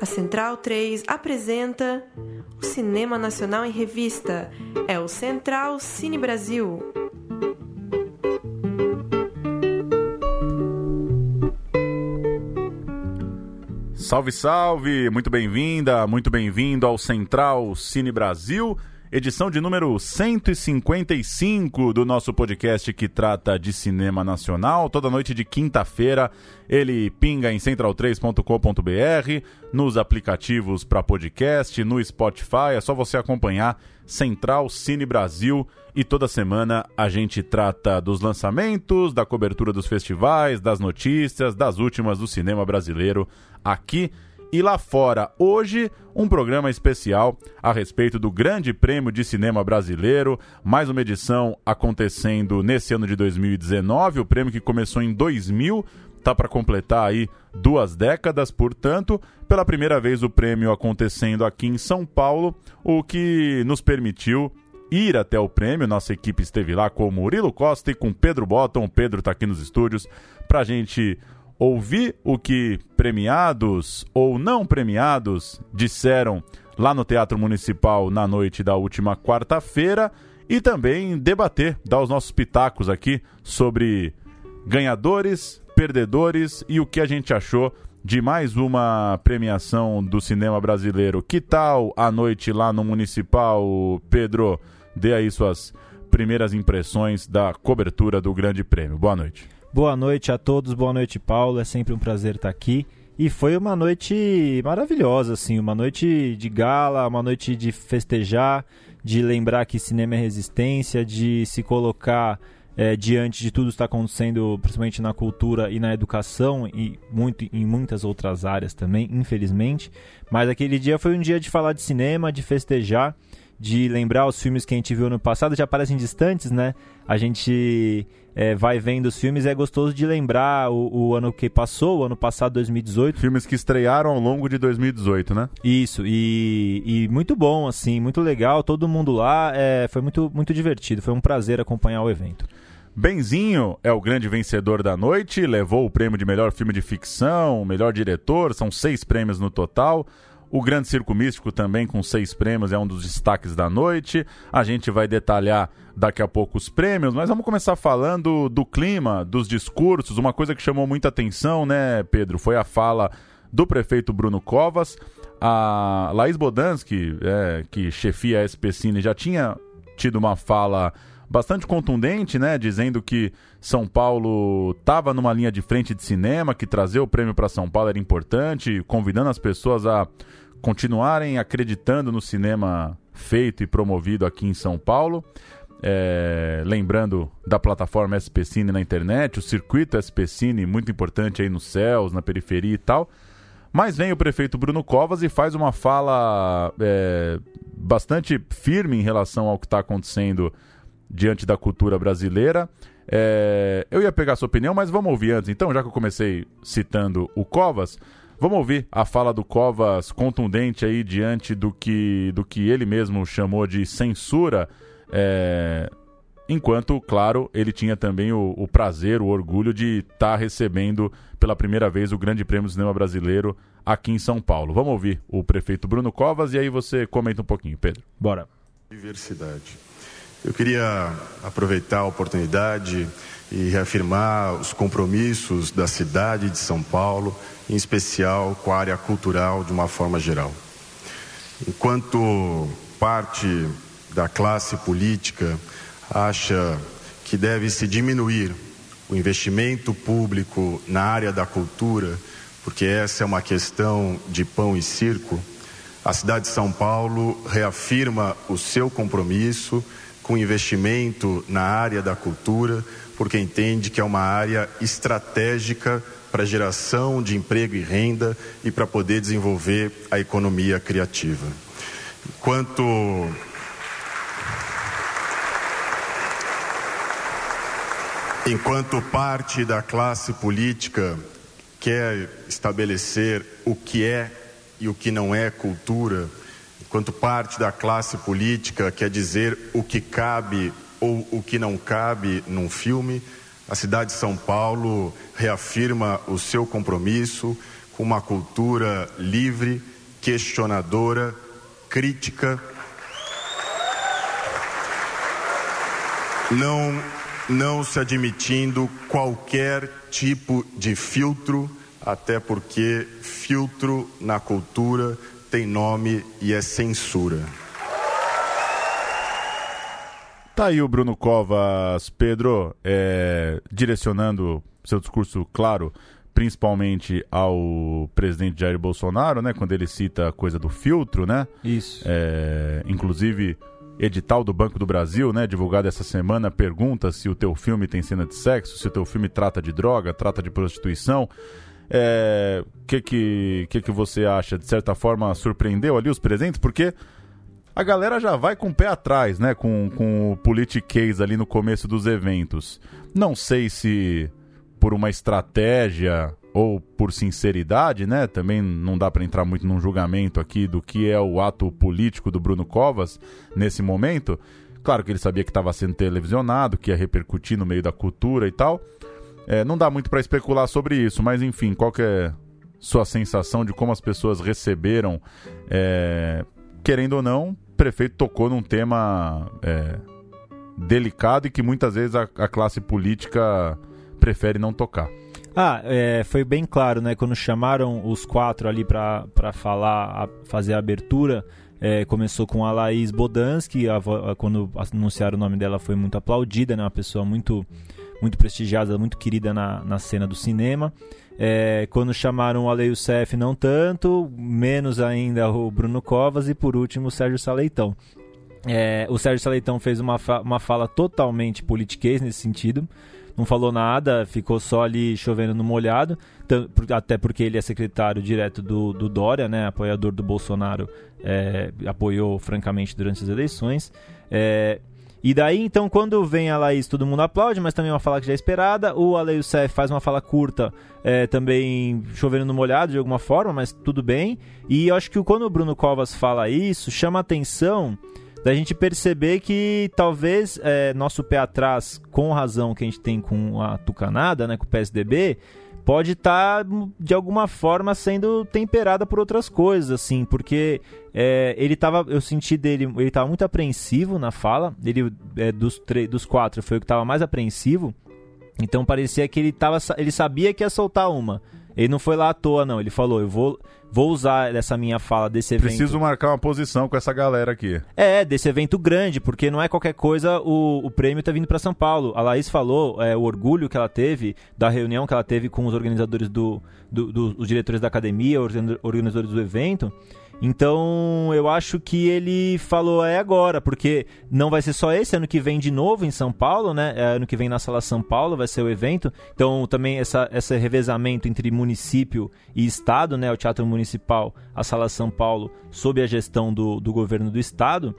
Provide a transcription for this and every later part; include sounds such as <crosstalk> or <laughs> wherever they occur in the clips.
A Central 3 apresenta o Cinema Nacional em Revista. É o Central Cine Brasil. Salve, salve! Muito bem-vinda, muito bem-vindo ao Central Cine Brasil edição de número 155 do nosso podcast que trata de cinema nacional. Toda noite de quinta-feira ele pinga em central3.com.br, nos aplicativos para podcast, no Spotify. É só você acompanhar Central Cine Brasil e toda semana a gente trata dos lançamentos, da cobertura dos festivais, das notícias, das últimas do cinema brasileiro aqui e lá fora. Hoje, um programa especial a respeito do Grande Prêmio de Cinema Brasileiro, mais uma edição acontecendo nesse ano de 2019, o prêmio que começou em 2000, tá para completar aí duas décadas, portanto, pela primeira vez o prêmio acontecendo aqui em São Paulo, o que nos permitiu ir até o prêmio. Nossa equipe esteve lá com o Murilo Costa e com Pedro Botton. O Pedro está aqui nos estúdios para a gente ouvir o que premiados ou não premiados disseram lá no Teatro Municipal na noite da última quarta-feira e também debater, dar os nossos pitacos aqui sobre ganhadores, perdedores e o que a gente achou de mais uma premiação do cinema brasileiro. Que tal a noite lá no Municipal, Pedro? Dê aí suas primeiras impressões da cobertura do Grande Prêmio. Boa noite. Boa noite a todos, boa noite, Paulo. É sempre um prazer estar aqui. E foi uma noite maravilhosa, assim, uma noite de gala, uma noite de festejar, de lembrar que cinema é resistência, de se colocar é, diante de tudo que está acontecendo, principalmente na cultura e na educação e muito em muitas outras áreas também, infelizmente. Mas aquele dia foi um dia de falar de cinema, de festejar, de lembrar os filmes que a gente viu no passado, já parecem distantes, né? A gente é, vai vendo os filmes é gostoso de lembrar o, o, ano que passou, o ano passado, 2018. Filmes que estrearam ao longo de 2018, né? Isso, e, e muito bom, assim, muito legal, todo mundo lá, é, foi muito, muito divertido, foi um prazer acompanhar o evento. Benzinho é o grande vencedor da noite, levou o prêmio de melhor filme de ficção, melhor diretor, são seis prêmios no total. O Grande Circo Místico também com seis prêmios é um dos destaques da noite. A gente vai detalhar daqui a pouco os prêmios, mas vamos começar falando do clima, dos discursos. Uma coisa que chamou muita atenção, né, Pedro, foi a fala do prefeito Bruno Covas. A Laís Bodansky, é, que chefia a SPCine, já tinha tido uma fala bastante contundente, né, dizendo que São Paulo estava numa linha de frente de cinema, que trazer o prêmio para São Paulo era importante, convidando as pessoas a continuarem acreditando no cinema feito e promovido aqui em São Paulo. É, lembrando da plataforma SP Cine na internet, o circuito SP Cine, muito importante aí nos céus, na periferia e tal. Mas vem o prefeito Bruno Covas e faz uma fala é, bastante firme em relação ao que está acontecendo diante da cultura brasileira. É, eu ia pegar a sua opinião, mas vamos ouvir antes. Então, já que eu comecei citando o Covas, vamos ouvir a fala do Covas contundente aí diante do que, do que ele mesmo chamou de censura. É, enquanto, claro, ele tinha também o, o prazer, o orgulho de estar tá recebendo pela primeira vez o Grande Prêmio do Cinema Brasileiro aqui em São Paulo. Vamos ouvir o prefeito Bruno Covas e aí você comenta um pouquinho, Pedro. Bora. Diversidade. Eu queria aproveitar a oportunidade e reafirmar os compromissos da cidade de São Paulo, em especial com a área cultural de uma forma geral. Enquanto parte da classe política acha que deve se diminuir o investimento público na área da cultura, porque essa é uma questão de pão e circo, a cidade de São Paulo reafirma o seu compromisso com investimento na área da cultura, porque entende que é uma área estratégica para geração de emprego e renda e para poder desenvolver a economia criativa. Enquanto Enquanto parte da classe política quer estabelecer o que é e o que não é cultura, enquanto parte da classe política quer dizer o que cabe ou o que não cabe num filme, a cidade de São Paulo reafirma o seu compromisso com uma cultura livre, questionadora, crítica. Não, não se admitindo qualquer tipo de filtro, até porque filtro na cultura tem nome e é censura. Tá aí o Bruno Covas, Pedro, é, direcionando seu discurso, claro, principalmente ao presidente Jair Bolsonaro, né? Quando ele cita a coisa do filtro, né? Isso. É, inclusive, edital do Banco do Brasil, né? Divulgado essa semana, pergunta se o teu filme tem cena de sexo, se o teu filme trata de droga, trata de prostituição. É, que, que, que, que você acha? De certa forma, surpreendeu ali os presentes? Porque a galera já vai com o pé atrás, né? Com, com o politiquês ali no começo dos eventos. Não sei se por uma estratégia ou por sinceridade, né? Também não dá para entrar muito num julgamento aqui do que é o ato político do Bruno Covas nesse momento. Claro que ele sabia que estava sendo televisionado, que ia repercutir no meio da cultura e tal. É, não dá muito para especular sobre isso, mas enfim, qual que é sua sensação de como as pessoas receberam, é, querendo ou não, prefeito tocou num tema é, delicado e que muitas vezes a, a, classe política prefere não tocar. Ah, é, foi bem claro, né? Quando chamaram os quatro ali para falar, a, fazer a abertura, é, começou com a Laís Bodansky, a, a, quando anunciaram o nome dela foi muito aplaudida, né? Uma pessoa muito, muito prestigiada, muito querida na, na cena do cinema. É, quando chamaram o Ale Youssef, não tanto, menos ainda o Bruno Covas e por último o Sérgio Saleitão. É, o Sérgio Saleitão fez uma, fa uma fala totalmente politiquês nesse sentido. Não falou nada, ficou só ali chovendo no molhado, até porque ele é secretário direto do, do Dória, né, apoiador do Bolsonaro, é, apoiou francamente durante as eleições. É, e daí, então, quando vem a Laís, todo mundo aplaude, mas também é uma fala que já é esperada. O Ale Youssef faz uma fala curta, é, também chovendo no molhado de alguma forma, mas tudo bem. E eu acho que quando o Bruno Covas fala isso, chama atenção da gente perceber que talvez é, nosso pé atrás, com razão que a gente tem com a Tucanada, né, com o PSDB, pode estar tá, de alguma forma sendo temperada por outras coisas, assim, porque é, ele tava, eu senti dele, ele estava muito apreensivo na fala, ele é, dos, dos quatro foi o que estava mais apreensivo, então parecia que ele, tava, ele sabia que ia soltar uma. Ele não foi lá à toa, não. Ele falou: eu vou, vou usar essa minha fala desse evento. Preciso marcar uma posição com essa galera aqui. É, desse evento grande, porque não é qualquer coisa o, o prêmio tá vindo para São Paulo. A Laís falou é, o orgulho que ela teve da reunião que ela teve com os organizadores do, do, do os diretores da academia, organizadores do evento. Então eu acho que ele falou é agora, porque não vai ser só esse, ano que vem de novo em São Paulo, né? É, ano que vem na Sala São Paulo vai ser o evento. Então também essa, esse revezamento entre município e estado, né? O Teatro Municipal, a Sala São Paulo, sob a gestão do, do governo do estado.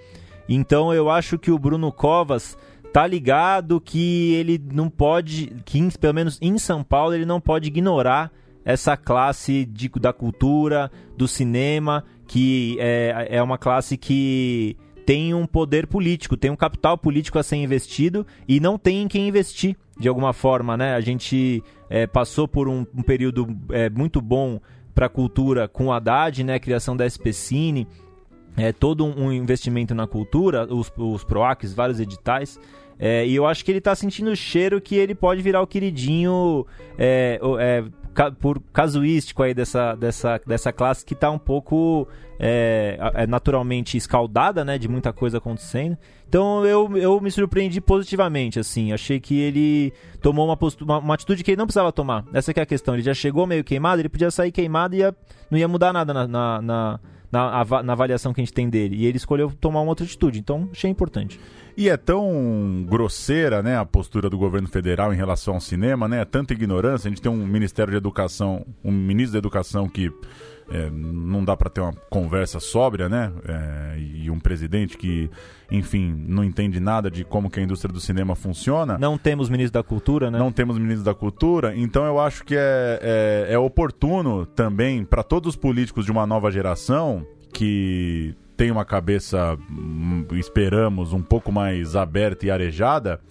Então eu acho que o Bruno Covas tá ligado que ele não pode, que pelo menos em São Paulo ele não pode ignorar essa classe de, da cultura, do cinema que é, é uma classe que tem um poder político, tem um capital político a ser investido e não tem em quem investir de alguma forma, né? A gente é, passou por um, um período é, muito bom para a cultura com o Haddad, né? A criação da SPCine, é, todo um investimento na cultura, os, os PROACs, vários editais. É, e eu acho que ele está sentindo o cheiro que ele pode virar o queridinho é, é, por casuístico aí dessa, dessa, dessa classe que está um pouco é, é, naturalmente escaldada, né, de muita coisa acontecendo. Então eu, eu me surpreendi positivamente, assim, achei que ele tomou uma, postura, uma, uma, atitude que ele não precisava tomar. Essa é a questão, ele já chegou meio queimado, ele podia sair queimado e ia, não ia mudar nada na, na, na na, na, avaliação que a gente tem dele. E ele escolheu tomar uma outra atitude. Então, achei importante. E é tão grosseira, né, a postura do governo federal em relação ao cinema, né? É tanta ignorância. A gente tem um Ministério de Educação, um ministro da Educação que é, não dá para ter uma conversa sóbria, né? É, e um presidente que, enfim, não entende nada de como que a indústria do cinema funciona. Não temos ministro da Cultura, né? Não temos ministro da Cultura. Então eu acho que é, é, é oportuno também para todos os políticos de uma nova geração que tem uma cabeça, hum, esperamos, um pouco mais aberta e arejada,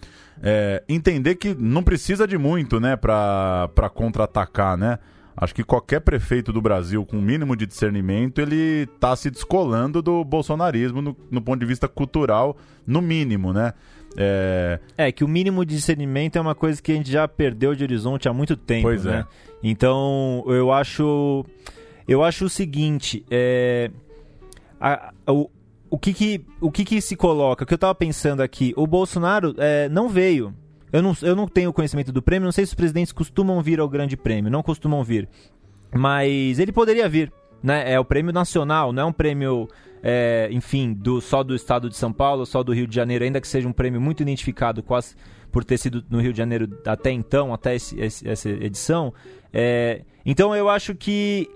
é, entender que não precisa de muito, né, para contra-atacar, né? Acho que qualquer prefeito do Brasil com o mínimo de discernimento, ele está se descolando do bolsonarismo no, no, ponto de vista cultural, no mínimo, né? É... é... que o mínimo de discernimento é uma coisa que a gente já perdeu de horizonte há muito tempo, pois né? É. Então, eu acho eu acho o seguinte, é... a, o, o que que, o que que se coloca? O que eu estava pensando aqui, o Bolsonaro é, não veio eu não, eu não tenho conhecimento do prêmio, não sei se os presidentes costumam vir ao grande prêmio, não costumam vir. Mas ele poderia vir, né? É o prêmio nacional, não é um prêmio, é, enfim, do, só do estado de São Paulo, só do Rio de Janeiro, ainda que seja um prêmio muito identificado quase por ter sido no Rio de Janeiro até então, até esse, esse, essa edição. É, então eu acho que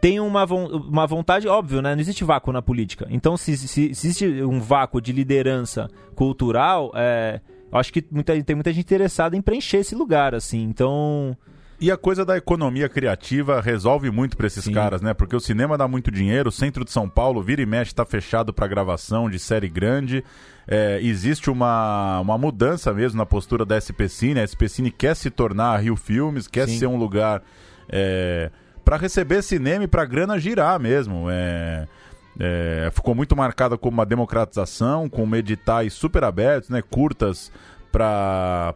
tem uma, uma vontade, óbvio, né? Não existe vácuo na política. Então, se, se, se existe um vácuo de liderança cultural, é, acho que muita, tem muita gente interessada em preencher esse lugar, assim. Então. E a coisa da economia criativa resolve muito para esses Sim. caras, né? Porque o cinema dá muito dinheiro, o centro de São Paulo, vira e mexe, está fechado para gravação de série grande. É, existe uma, uma mudança mesmo na postura da SPCine. A SPCine quer se tornar a Rio Filmes, quer Sim. ser um lugar é, para receber cinema e para grana girar mesmo. É, é, ficou muito marcada como uma democratização, com editais super abertos, né, curtas para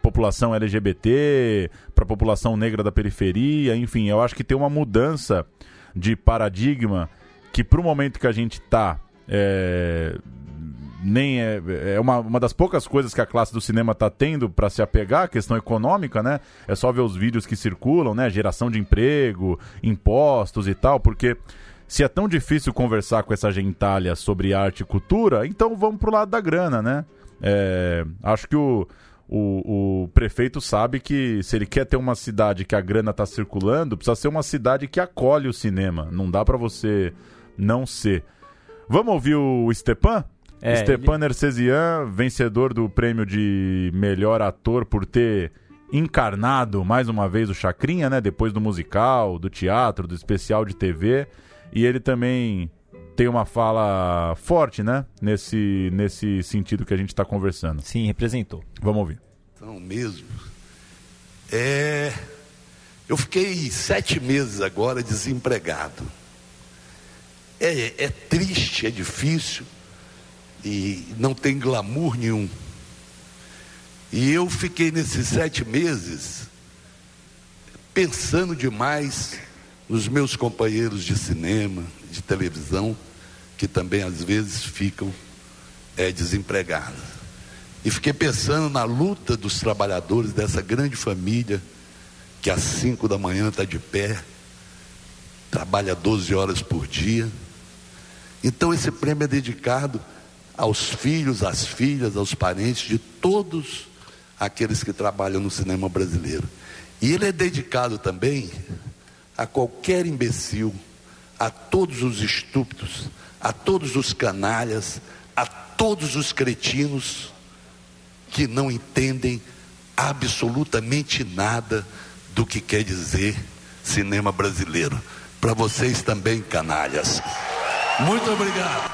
população LGBT, para população negra da periferia, enfim, eu acho que tem uma mudança de paradigma que para o momento que a gente está é, nem é, é uma, uma das poucas coisas que a classe do cinema está tendo para se apegar, a questão econômica, né? É só ver os vídeos que circulam, né? Geração de emprego, impostos e tal, porque se é tão difícil conversar com essa gentalha sobre arte e cultura, então vamos pro lado da grana, né? É, acho que o, o, o, prefeito sabe que se ele quer ter uma cidade que a grana está circulando, precisa ser uma cidade que acolhe o cinema. Não dá para você não ser. Vamos ouvir o Stepan? É, Stepan ele... Vencedor do prêmio de melhor ator por ter encarnado mais uma vez o Chacrinha, né? Depois do musical, do teatro, do especial de TV. E ele também tem uma fala forte, né? Nesse, nesse sentido que a gente está conversando. Sim, representou. Vamos ouvir. Então, mesmo. É... Eu fiquei sete meses agora desempregado. É, é triste, é difícil e não tem glamour nenhum. E eu fiquei nesses sete meses pensando demais nos meus companheiros de cinema, de televisão, que também às vezes ficam é, desempregados. E fiquei pensando na luta dos trabalhadores dessa grande família, que às cinco da manhã está de pé, trabalha 12 horas por dia. Então esse prêmio é dedicado aos filhos, às filhas, aos parentes de todos aqueles que trabalham no cinema brasileiro. E ele é dedicado também a qualquer imbecil, a todos os estúpidos, a todos os canalhas, a todos os cretinos que não entendem absolutamente nada do que quer dizer cinema brasileiro. Para vocês também, canalhas. Muito obrigado.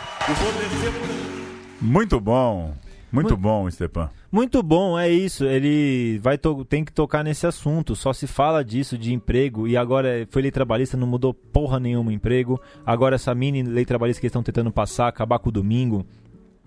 Muito bom. Muito, Muito bom, Stepan. Muito bom, é isso. Ele vai tem que tocar nesse assunto. Só se fala disso de emprego e agora foi lei trabalhista, não mudou porra nenhuma emprego. Agora essa mini lei trabalhista que eles estão tentando passar, acabar com o domingo,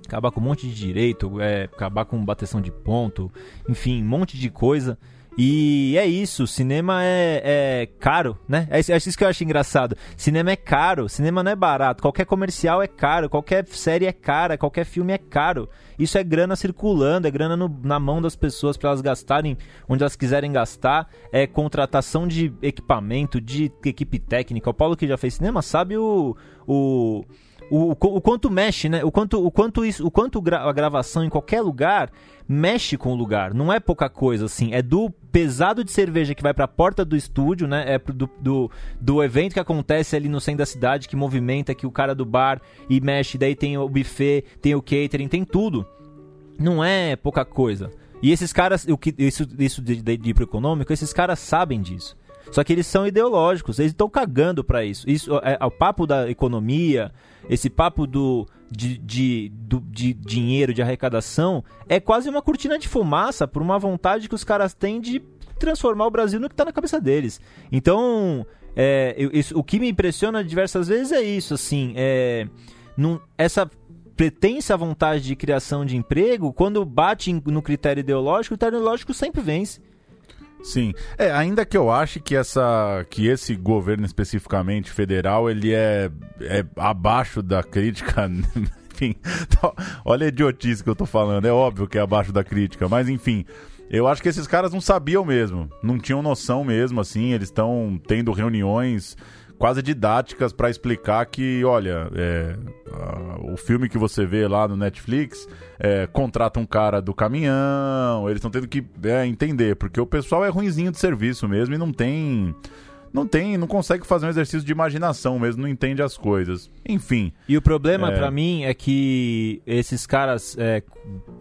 acabar com um monte de direito, é, acabar com bateção de ponto, enfim, um monte de coisa. E é isso, cinema é, é caro, né? É isso, é isso que eu acho engraçado. Cinema é caro, cinema não é barato. Qualquer comercial é caro, qualquer série é cara, qualquer filme é caro. Isso é grana circulando, é grana no, na mão das pessoas para elas gastarem onde elas quiserem gastar. É contratação de equipamento, de equipe técnica. O Paulo que já fez cinema sabe o, o o, o, quanto mexe, né? O quanto, o quanto, isso, o quanto a gravação em qualquer lugar mexe com o lugar. Não é pouca coisa, assim. É do pesado de cerveja que vai para a porta do estúdio, né? É do, do, do, evento que acontece ali no centro da cidade, que movimenta, que o cara do bar e mexe. Daí tem o buffet, tem o catering, tem tudo. Não é pouca coisa. E esses caras, o que, isso, isso de, de, de econômico, esses caras sabem disso. Só que eles são ideológicos, eles estão cagando para isso. Isso é, é, o papo da economia, esse papo do de, de, do, de dinheiro, de arrecadação, é quase uma cortina de fumaça por uma vontade que os caras têm de transformar o Brasil no que está na cabeça deles. Então, é, eu, isso, o que me impressiona diversas vezes é isso, assim, é, num, essa pretensa vontade de criação de emprego, quando bate no critério ideológico, o critério ideológico sempre vence. Sim, é, ainda que eu ache que essa que esse governo especificamente federal, ele é, é abaixo da crítica, <laughs> enfim, olha a idiotice que eu tô falando, é óbvio que é abaixo da crítica, mas enfim, eu acho que esses caras não sabiam mesmo, não tinham noção mesmo, assim, eles estão tendo reuniões quase didáticas para explicar que, olha, é, o filme que você vê lá no Netflix é, contrata um cara do caminhão, eles estão tendo que é, entender, porque o pessoal é ruinzinho de serviço mesmo e não tem. Não tem, não consegue fazer um exercício de imaginação mesmo, não entende as coisas. Enfim. E o problema é... para mim é que esses caras, é,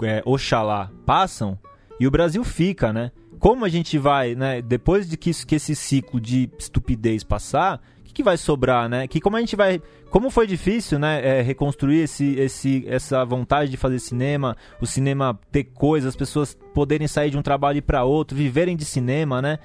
é, Oxalá, passam e o Brasil fica, né? Como a gente vai, né? Depois de que, que esse ciclo de estupidez passar, que, que vai sobrar, né? Que como a gente vai. Como foi difícil, né? É, reconstruir esse, esse, essa vontade de fazer cinema, o cinema ter coisas, as pessoas poderem sair de um trabalho para outro, viverem de cinema, né?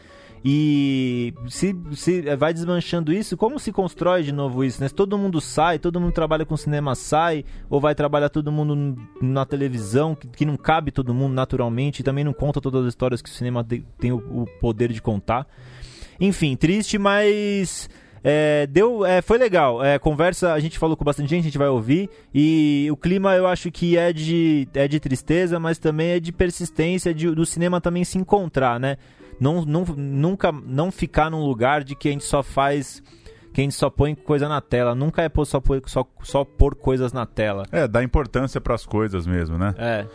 E se, se vai desmanchando isso, como se constrói de novo isso? Né? Se todo mundo sai, todo mundo trabalha com cinema sai, ou vai trabalhar todo mundo na televisão, que, que não cabe todo mundo naturalmente, e também não conta todas as histórias que o cinema tem o, o poder de contar. Enfim, triste, mas é, deu, é, foi legal. É, conversa, a gente falou com bastante gente, a gente vai ouvir. E o clima eu acho que é de, é de tristeza, mas também é de persistência de, do cinema também se encontrar, né? Não, não, nunca não ficar num lugar de que a gente só faz que a gente só põe coisa na tela. Nunca é só, pôr, só, só pôr coisas na tela. É, dá importância para as coisas mesmo, né? É.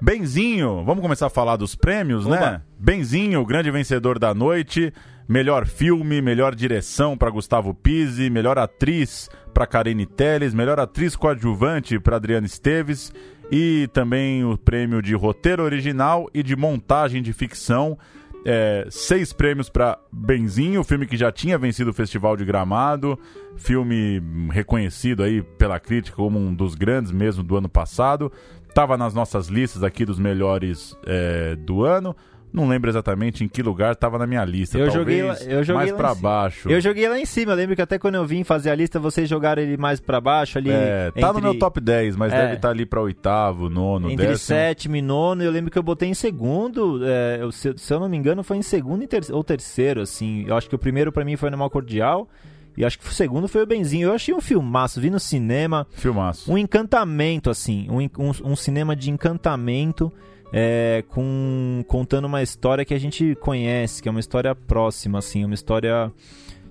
Benzinho, vamos começar a falar dos prêmios, Oba. né? Benzinho, o grande vencedor da noite. Melhor filme, melhor direção para Gustavo Pise, melhor atriz para Karine Telles, melhor atriz coadjuvante para Adriana Esteves e também o prêmio de roteiro original e de montagem de ficção. É, seis prêmios para Benzinho, filme que já tinha vencido o Festival de Gramado, filme reconhecido aí pela crítica como um dos grandes mesmo do ano passado. Tava nas nossas listas aqui dos melhores é, do ano. Não lembro exatamente em que lugar estava na minha lista. Eu Talvez joguei, eu joguei mais para baixo. Eu joguei lá em cima. Eu lembro que até quando eu vim fazer a lista, vocês jogaram ele mais para baixo ali. É, tá entre... no meu top 10, mas é, deve estar tá ali para oitavo, nono, entre décimo. sétimo e nono. Eu lembro que eu botei em segundo. É, eu, se, se, eu não me engano, foi em segundo ter ou terceiro, assim. Eu acho que o primeiro para mim foi no Mal Cordial. E acho que o segundo foi o Benzinho. Eu achei um filmaço, vi no cinema. Filmaço. Um encantamento, assim. Um, um, um cinema de encantamento é, com contando uma história que a gente conhece, que é uma história próxima, assim, uma história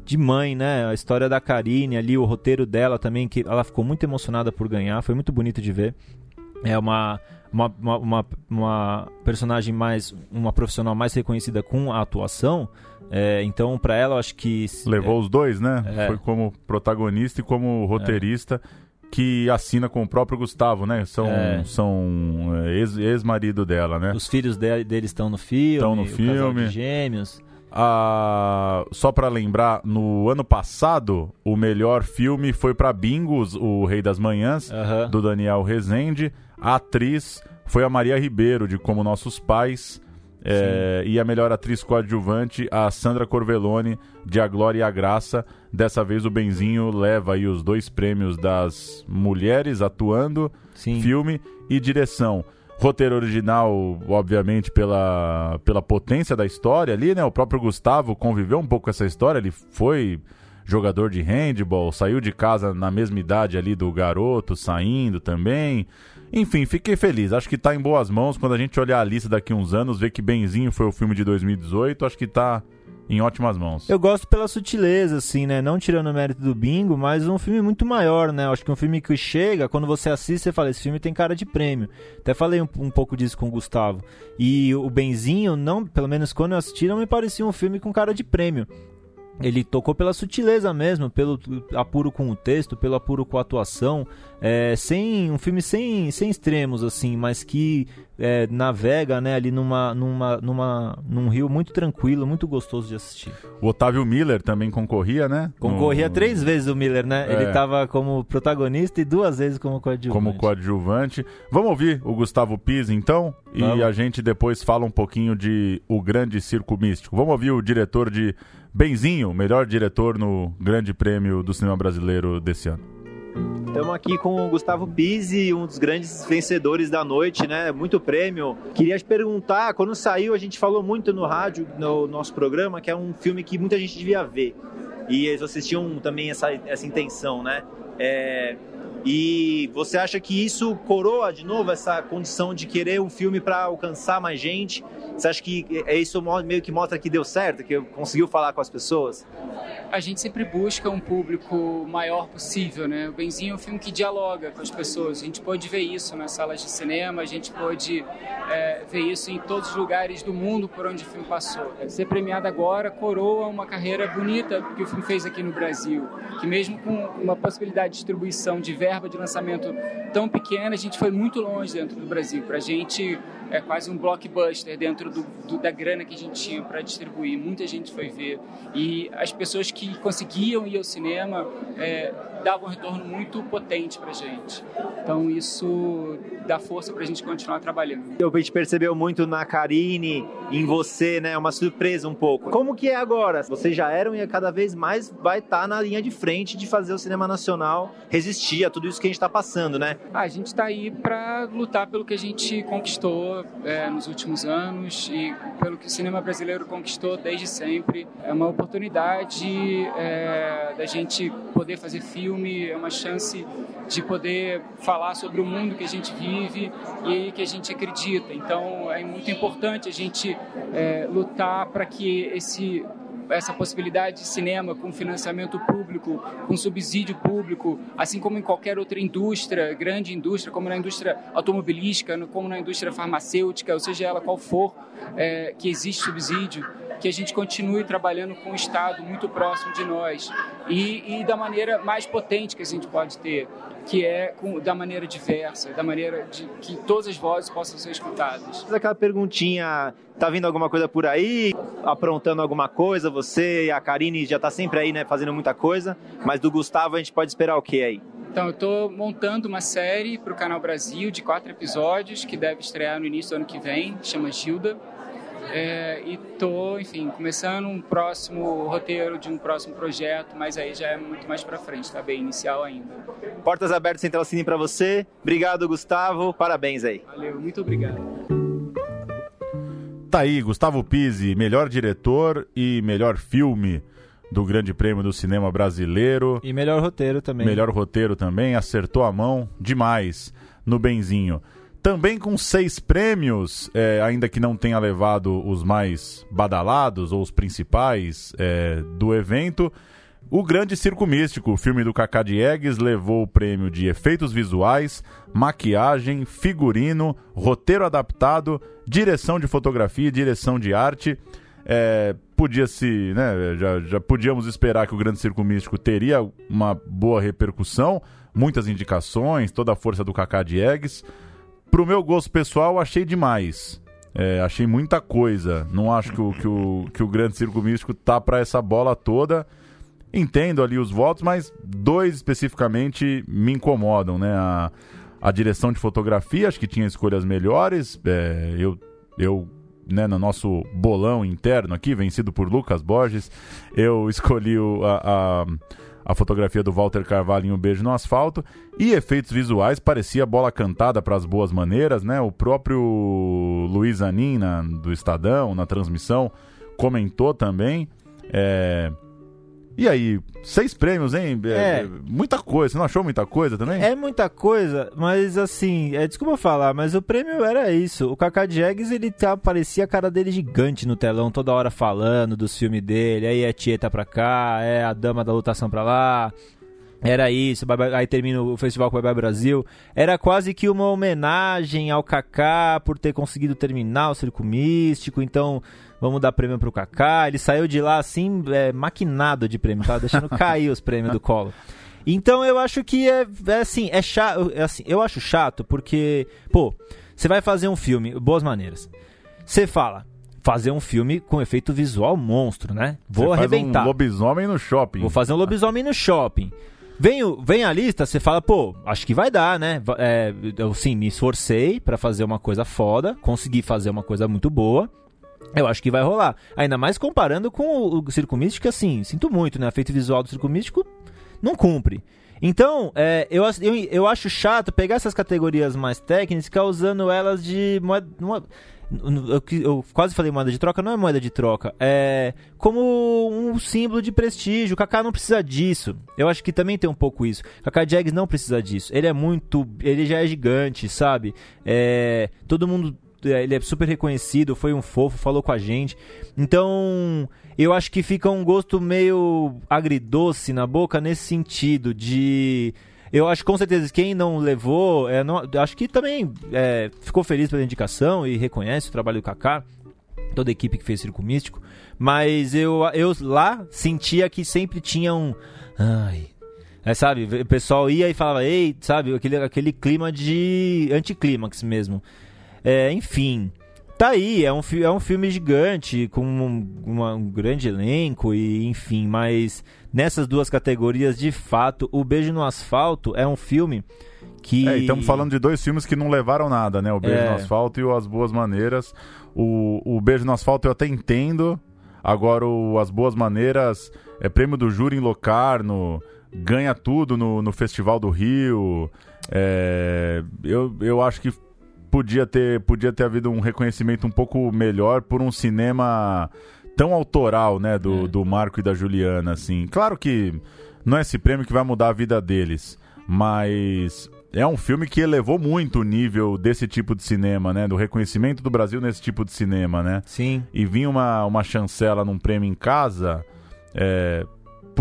de mãe, né? A história da Karine ali, o roteiro dela também, que ela ficou muito emocionada por ganhar, foi muito bonito de ver. É uma, uma, uma, uma, uma personagem mais, uma profissional mais reconhecida com a atuação. É, então, para ela, eu acho que. Levou é, os dois, né? É. Foi como protagonista e como roteirista que assina com o próprio Gustavo, né? São, é. são é, ex-marido dela, né? Os filhos de, dele estão no filme. Estão no filme. gêmeos. Ah, só para lembrar, no ano passado, o melhor filme foi para Bingos, O Rei das Manhãs, do Daniel Rezende. A atriz foi a Maria Ribeiro, de Como Nossos Pais. É, e a melhor atriz coadjuvante, a Sandra Corvelone, de A Glória e a Graça. Dessa vez o Benzinho leva aí os dois prêmios das mulheres atuando, Sim. filme e direção. Roteiro original, obviamente, pela, pela potência da história ali, né? O próprio Gustavo conviveu um pouco com essa história, ele foi jogador de handball, saiu de casa na mesma idade ali do garoto, saindo também. Enfim, fiquei feliz. Acho que tá em boas mãos. Quando a gente olhar a lista daqui uns anos, ver que Benzinho foi o filme de 2018, acho que tá em ótimas mãos. Eu gosto pela sutileza, assim, né? Não tirando o mérito do bingo, mas um filme muito maior, né? Acho que um filme que chega, quando você assiste, você fala, esse filme tem cara de prêmio. Até falei um, um pouco disso com o Gustavo. E o Benzinho, não, pelo menos quando eu assisti, não me parecia um filme com cara de prêmio. ele tocou pela sutileza mesmo, pelo apuro com o texto, pelo apuro com a atuação, é, sem um filme sem, sem extremos assim, mas que é, navega né, ali numa, numa, numa, num rio muito tranquilo, muito gostoso de assistir. O Otávio Miller também concorria, né? Concorria no... três vezes o Miller, né? É. Ele estava como protagonista e duas vezes como coadjuvante. Como coadjuvante. Vamos ouvir o Gustavo Pisa, então? Vamos. E a gente depois fala um pouquinho de O Grande Circo Místico. Vamos ouvir o diretor de Benzinho, melhor diretor no Grande Prêmio do Cinema Brasileiro desse ano. Estamos aqui com o Gustavo Pizzi, um dos grandes vencedores da noite, né? Muito prêmio. Queria te perguntar, quando saiu, a gente falou muito no rádio, no nosso programa, que é um filme que muita gente devia ver. E eles assistiam também essa, essa intenção, né? É, e você acha que isso coroa de novo essa condição de querer um filme para alcançar mais gente? Você acha que é isso meio que mostra que deu certo, que conseguiu falar com as pessoas? A gente sempre busca um público maior possível, né? O Benzinho é um filme que dialoga com as pessoas. A gente pode ver isso nas salas de cinema, a gente pode é, ver isso em todos os lugares do mundo por onde o filme passou. Ser premiado agora coroa uma carreira bonita que o filme fez aqui no Brasil, que mesmo com uma possibilidade de distribuição de verba de lançamento tão pequena, a gente foi muito longe dentro do Brasil. Para a gente é quase um blockbuster dentro do, do, da grana que a gente tinha para distribuir. Muita gente foi ver. E as pessoas que conseguiam ir ao cinema é, davam um retorno muito potente para a gente. Então isso dá força para a gente continuar trabalhando. A gente percebeu muito na Karine, em você, né? Uma surpresa um pouco. Como que é agora? Vocês já eram e cada vez mais vai estar tá na linha de frente de fazer o cinema nacional resistir a tudo isso que a gente está passando, né? Ah, a gente está aí para lutar pelo que a gente conquistou é, nos últimos anos e pelo que o cinema brasileiro conquistou desde sempre. É uma oportunidade é, da gente poder fazer filme, é uma chance de poder falar sobre o mundo que a gente vive e que a gente acredita. Então é muito importante a gente é, lutar para que esse essa possibilidade de cinema com financiamento público, com subsídio público, assim como em qualquer outra indústria, grande indústria, como na indústria automobilística, como na indústria farmacêutica, ou seja ela qual for, é, que existe subsídio, que a gente continue trabalhando com o Estado muito próximo de nós e, e da maneira mais potente que a gente pode ter que é com, da maneira diversa, da maneira de que todas as vozes possam ser escutadas. Aquela perguntinha, tá vindo alguma coisa por aí, aprontando alguma coisa, você e a Karine já tá sempre aí, né, fazendo muita coisa, mas do Gustavo a gente pode esperar o que aí? Então, eu estou montando uma série para o Canal Brasil de quatro episódios que deve estrear no início do ano que vem, chama Gilda. É, e tô, enfim, começando um próximo roteiro de um próximo projeto, mas aí já é muito mais para frente, tá bem inicial ainda. Portas abertas Central Cine para você. Obrigado, Gustavo. Parabéns aí. Valeu, muito obrigado. Tá aí, Gustavo Pizzi, melhor diretor e melhor filme do Grande Prêmio do Cinema Brasileiro. E melhor roteiro também. Melhor roteiro também, acertou a mão demais no Benzinho. Também com seis prêmios, é, ainda que não tenha levado os mais badalados ou os principais é, do evento. O Grande Circo Místico, o filme do Cacá Diegues, levou o prêmio de efeitos visuais, maquiagem, figurino, roteiro adaptado, direção de fotografia e direção de arte. É, podia se, né, já, já podíamos esperar que o Grande Circo Místico teria uma boa repercussão, muitas indicações, toda a força do Cacá Diegues. Pro meu gosto pessoal, achei demais. É, achei muita coisa. Não acho que o, que o, que o Grande Circo Místico tá para essa bola toda. Entendo ali os votos, mas dois especificamente me incomodam, né? A, a direção de fotografia, acho que tinha escolhas melhores. É, eu, eu né, no nosso bolão interno aqui, vencido por Lucas Borges, eu <laughs> escolhi o, a, a a fotografia do Walter Carvalho em Um Beijo no Asfalto. E efeitos visuais, parecia bola cantada para as boas maneiras, né? O próprio Luiz Anin, na, do Estadão, na transmissão, comentou também. É, e aí, seis prêmios, hein? É, é, Muita coisa. Você não achou muita coisa também? É muita coisa, mas assim, é, desculpa falar, mas o prêmio era isso. O Kaká Jags, ele tá, parecia a cara dele gigante no telão, toda hora falando dos filmes dele. Aí é Tieta pra cá, é a Dama da Lutação pra lá. Era isso, aí termina o festival com o Bye Bye Brasil. Era quase que uma homenagem ao Kaká por ter conseguido terminar o Circo Místico, então vamos dar prêmio pro Kaká. Ele saiu de lá assim, é, maquinado de prêmio, tava deixando <laughs> cair os prêmios do colo. Então eu acho que é, é assim, é chato, é assim, eu acho chato porque, pô, você vai fazer um filme, boas maneiras. Você fala, fazer um filme com efeito visual monstro, né? Vou Você arrebentar. Faz um lobisomem no shopping. Vou fazer um lobisomem no shopping. Vem, o, vem a lista, você fala, pô, acho que vai dar, né? É, eu sim, me esforcei para fazer uma coisa foda, consegui fazer uma coisa muito boa. Eu acho que vai rolar. Ainda mais comparando com o, o Circo Místico, assim, sinto muito, né? O efeito visual do Circo Místico não cumpre. Então, é, eu, eu, eu acho chato pegar essas categorias mais técnicas e ficar usando elas de moeda, eu, eu, quase falei moeda de troca, não é moeda de troca, é como um símbolo de prestígio. O Kaká não precisa disso. Eu acho que também tem um pouco isso. Kaká Jags não precisa disso. Ele é muito, ele já é gigante, sabe? É, todo mundo ele é super reconhecido, foi um fofo, falou com a gente. Então, eu acho que fica um gosto meio agridoce na boca nesse sentido de eu acho com certeza quem não levou, é, não, acho que também é, ficou feliz pela indicação e reconhece o trabalho do Kaká, toda a equipe que fez Circo Místico. Mas eu, eu lá sentia que sempre tinha um. Ai. É, sabe, o pessoal ia e falava, ei, sabe, aquele, aquele clima de anticlímax mesmo. É, enfim, tá aí, é um, é um filme gigante, com um, uma, um grande elenco, e enfim, mas nessas duas categorias, de fato, O Beijo no Asfalto é um filme que. É, estamos falando de dois filmes que não levaram nada, né? O Beijo é. no Asfalto e o As Boas Maneiras. O, o Beijo no Asfalto eu até entendo. Agora, o As Boas Maneiras é prêmio do júri em Locarno, ganha tudo no, no Festival do Rio. É, eu, eu acho que podia ter, podia ter havido um reconhecimento um pouco melhor por um cinema tão autoral, né, do, é. do Marco e da Juliana, assim. Claro que não é esse prêmio que vai mudar a vida deles, mas é um filme que elevou muito o nível desse tipo de cinema, né? Do reconhecimento do Brasil nesse tipo de cinema, né? Sim. E vir uma, uma chancela num prêmio em casa, é,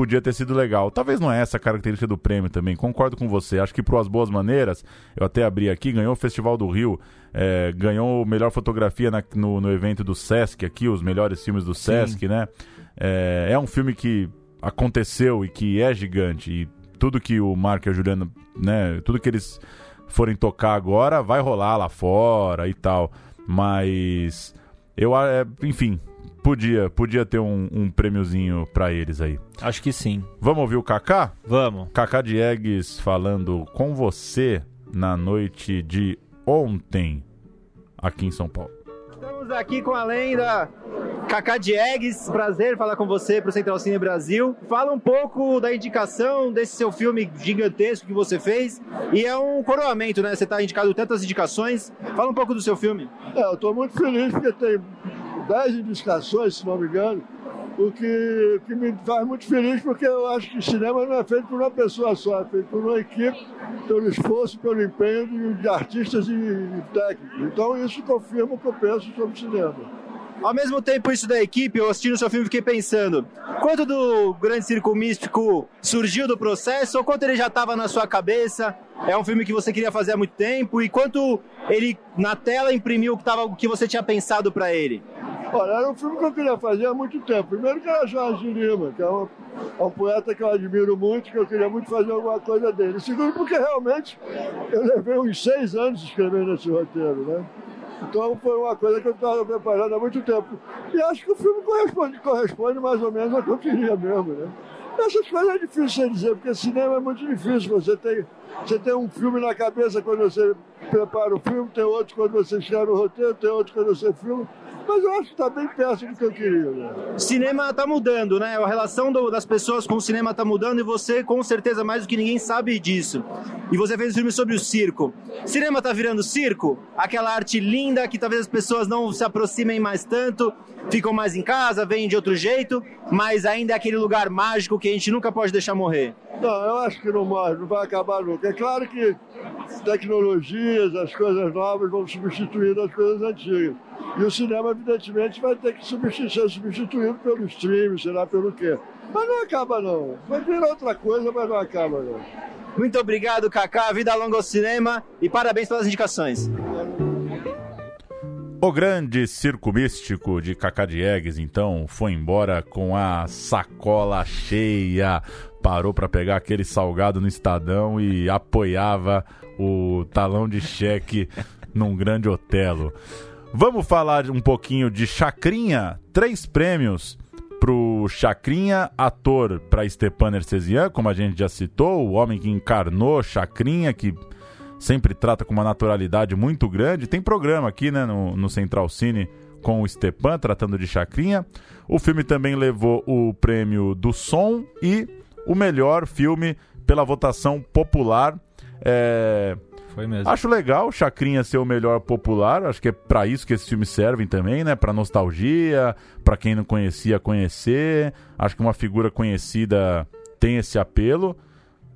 podia ter sido legal. Talvez não é essa a característica do prêmio também, concordo com você. Acho que, por as boas maneiras, eu até abri aqui, ganhou o Festival do Rio, é, ganhou melhor fotografia na, no, no, evento do Sesc aqui, os melhores filmes do Sesc, Sim. né? É, é, um filme que aconteceu e que é gigante. E tudo que o Marco e a Juliana, né? Tudo que eles forem tocar agora vai rolar lá fora e tal. Mas eu, é, enfim, Podia, podia ter um, um prêmiozinho para eles aí. Acho que sim. Vamos ouvir o Kaká? Vamos. Kaká Diegues falando com você na noite de ontem aqui em São Paulo. Estamos aqui com a lenda Kaká Diegues. Prazer falar com você para o Central Cine Brasil. Fala um pouco da indicação desse seu filme gigantesco que você fez. E é um coroamento, né? Você está indicado tantas indicações. Fala um pouco do seu filme. É, eu estou muito feliz porque tem 10 indicações, se não me engano, o que, que me faz muito feliz, porque eu acho que cinema não é feito por uma pessoa só, é feito por uma equipe, pelo esforço, pelo empenho de, de artistas e, e técnicos. Então isso confirma o que eu penso sobre cinema. Ao mesmo tempo, isso da equipe, eu assistindo o seu filme fiquei pensando, quanto do Grande Circo Místico surgiu do processo, ou quanto ele já estava na sua cabeça, é um filme que você queria fazer há muito tempo, e quanto ele, na tela, imprimiu o que, tava, o que você tinha pensado para ele? Olha, era um filme que eu queria fazer há muito tempo. Primeiro que era Jorge Lima, que é um, é um, poeta que eu admiro muito, que eu queria muito fazer alguma coisa dele. Segundo, porque realmente eu levei uns seis anos escrevendo esse roteiro, né? Então foi uma coisa que eu estava preparando há muito tempo. E acho que o filme corresponde, corresponde mais ou menos ao que eu queria mesmo, né? Essas coisas é difícil de dizer, porque cinema é muito difícil. Você tem, você tem um filme na cabeça quando você prepara o filme, tem outro quando você escreve o roteiro, tem outro quando você filma mas eu acho que está bem perto do que eu queria. Né? Cinema está mudando, né? A relação do, das pessoas com o cinema está mudando e você, com certeza, mais do que ninguém sabe disso. E você fez um filme sobre o circo. Cinema está virando circo? Aquela arte linda que talvez as pessoas não se aproximem mais tanto, ficam mais em casa, vêm de outro jeito, mas ainda é aquele lugar mágico que a gente nunca pode deixar morrer. Não, eu acho que não morre, não vai acabar nunca. É claro que tecnologias, as coisas novas vão substituindo as coisas antigas. E o cinema, evidentemente, vai ter que substituir, ser substituído pelo streaming, sei lá pelo quê. Mas não acaba, não. Vai virar outra coisa, mas não acaba, não. Muito obrigado, Kaká. Vida longa ao cinema e parabéns pelas indicações. O grande circo místico de Cacá Diegues, então, foi embora com a sacola cheia. Parou para pegar aquele salgado no Estadão e apoiava o talão de cheque num grande Otelo. Vamos falar um pouquinho de Chacrinha. Três prêmios pro Chacrinha, ator para Stepan Ercesian, como a gente já citou, o homem que encarnou Chacrinha, que sempre trata com uma naturalidade muito grande. Tem programa aqui né, no, no Central Cine com o Stepan, tratando de Chacrinha. O filme também levou o prêmio do som e o melhor filme pela votação popular. É... Foi mesmo. Acho legal o Chacrinha ser o melhor popular. Acho que é para isso que esses filmes servem também, né? Para nostalgia, para quem não conhecia conhecer. Acho que uma figura conhecida tem esse apelo.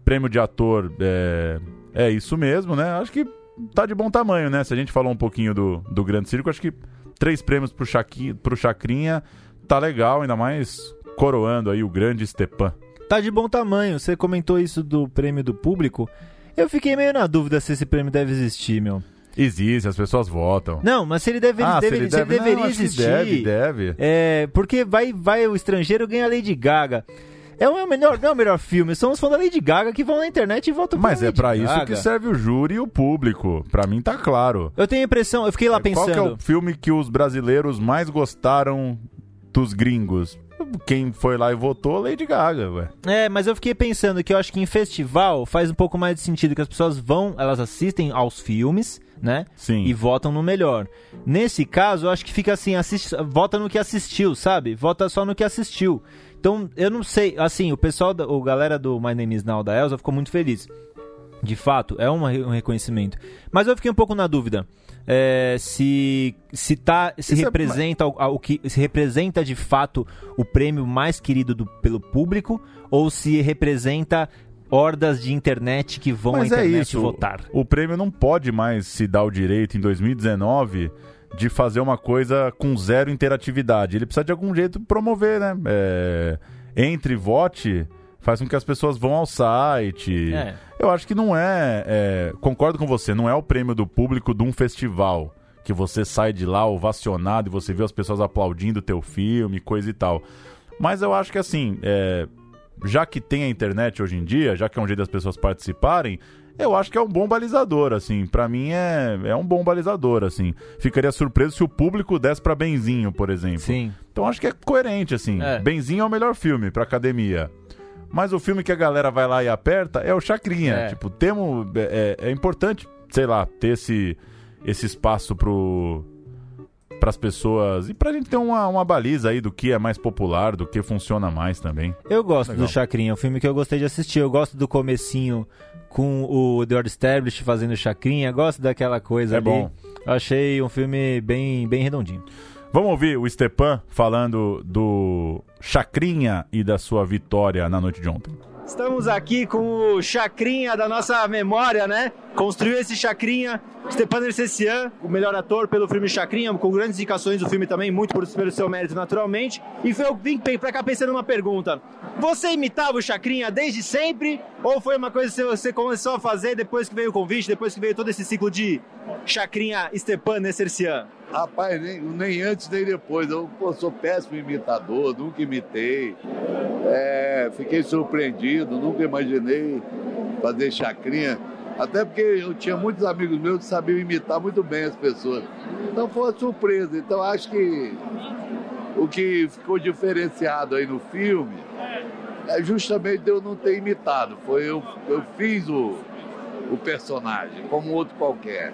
Prêmio de ator é, é isso mesmo, né? Acho que tá de bom tamanho, né? Se a gente falou um pouquinho do, do Grande Circo, acho que três prêmios pro, Chaqui, pro Chacrinha tá legal, ainda mais coroando aí o grande Stepan. Tá de bom tamanho. Você comentou isso do prêmio do público. Eu fiquei meio na dúvida se esse prêmio deve existir, meu. Existe, as pessoas votam. Não, mas se ele deve, Ah, se deve- ele se ele deve- não, deveria acho que existir. deve, deve. É, porque vai, vai o estrangeiro ganha a Lady Gaga. É o melhor, não é o melhor filme, são os fãs da Lady Gaga que vão na internet e votam Mas é pra isso que serve o júri e o público. Pra mim tá claro. Eu tenho a impressão, eu fiquei lá Qual que é pensando. o filme que os brasileiros mais gostaram dos gringos? Quem foi lá e votou, Lady Gaga, ué. É, mas eu fiquei pensando que eu acho que em festival faz um pouco mais de sentido que as pessoas vão, elas assistem aos filmes, né? Sim. E votam no melhor. Nesse caso, eu acho que fica assim, assiste, vota no que assistiu, sabe? Vota só no que assistiu. Então, eu não sei, assim, o pessoal, o galera do My Name Is Now da Elsa ficou muito feliz. De fato, é um reconhecimento. Mas eu fiquei um pouco na dúvida. É, se se tá se Isso é- representa o, o que se representa de fato o prêmio mais querido do- pelo público ou se representa hordas de internet que vão Mas à é internet isso. votar. O prêmio não pode mais se dar o direito, em 2019, de fazer uma coisa com zero interatividade. Ele precisa de algum jeito promover, né? É, entre e vote faz com que as pessoas vão ao site. É. Eu acho que não é, é, Concordo com você, não é o prêmio do público de um festival. Que você sai de lá ovacionado e você vê as pessoas aplaudindo o teu filme, coisa e tal. Mas eu acho que assim, é, já que tem a internet hoje em dia, já que é um jeito das pessoas participarem, eu acho que é um bom balizador, assim. Pra mim é, é um bom balizador, assim. Ficaria surpreso se o público desse pra Benzinho, por exemplo. Sim. Então acho que é coerente, assim. É. Benzinho é o melhor filme pra academia. Mas o filme que a galera vai lá e aperta é o Chacrinha. É. Tipo, temos. É, é importante, sei lá, ter esse, esse espaço pro. Pras pessoas. E pra gente ter uma, uma baliza aí do que é mais popular, do que funciona mais também. Eu gosto Legal. do Chacrinha, é um filme que eu gostei de assistir. Eu gosto do comecinho com o The Established fazendo Chacrinha, gosto daquela coisa É ali. bom. Achei um filme bem, bem redondinho. Vamos ouvir o Stepan falando do Chacrinha e da sua vitória na noite de ontem. Estamos aqui com o Chacrinha da nossa memória, né? Construiu esse Chacrinha, Stepan Ercecian, o melhor ator pelo filme Chacrinha, com grandes indicações do filme também, muito por, pelo seu mérito naturalmente. E foi, eu vim pra cá pensando numa pergunta. Você imitava o Chacrinha desde sempre? Ou foi uma coisa que você começou a fazer depois que veio o convite, depois que veio todo esse ciclo de Chacrinha Stepan Ercecian? Rapaz, nem, nem antes nem depois. Eu pô, sou péssimo imitador, nunca imitei. É, fiquei surpreendido, nunca imaginei fazer chacrinha. Até porque eu tinha muitos amigos meus que sabiam imitar muito bem as pessoas. Então foi uma surpresa. Então acho que o que ficou diferenciado aí no filme é justamente eu não ter imitado. Foi eu, eu fiz o, o personagem, como outro qualquer.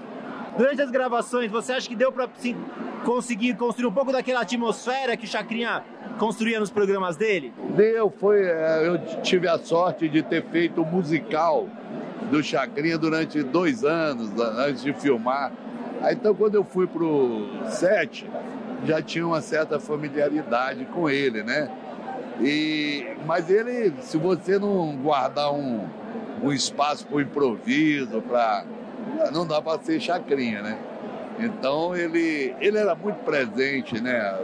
Durante as gravações, você acha que deu assim, conseguir construir um pouco daquela atmosfera que o Chacrinha construía nos programas dele? Deu, foi. é, Eu tive a sorte de ter feito o musical do Chacrinha durante dois anos, antes de filmar. Aí, então, quando eu fui pro set, já tinha uma certa familiaridade com ele, né? E, mas ele, se você não guardar um, um espaço para improviso, para <laughs> não dá para ser chacrinha, né? Então ele, ele era muito presente, né?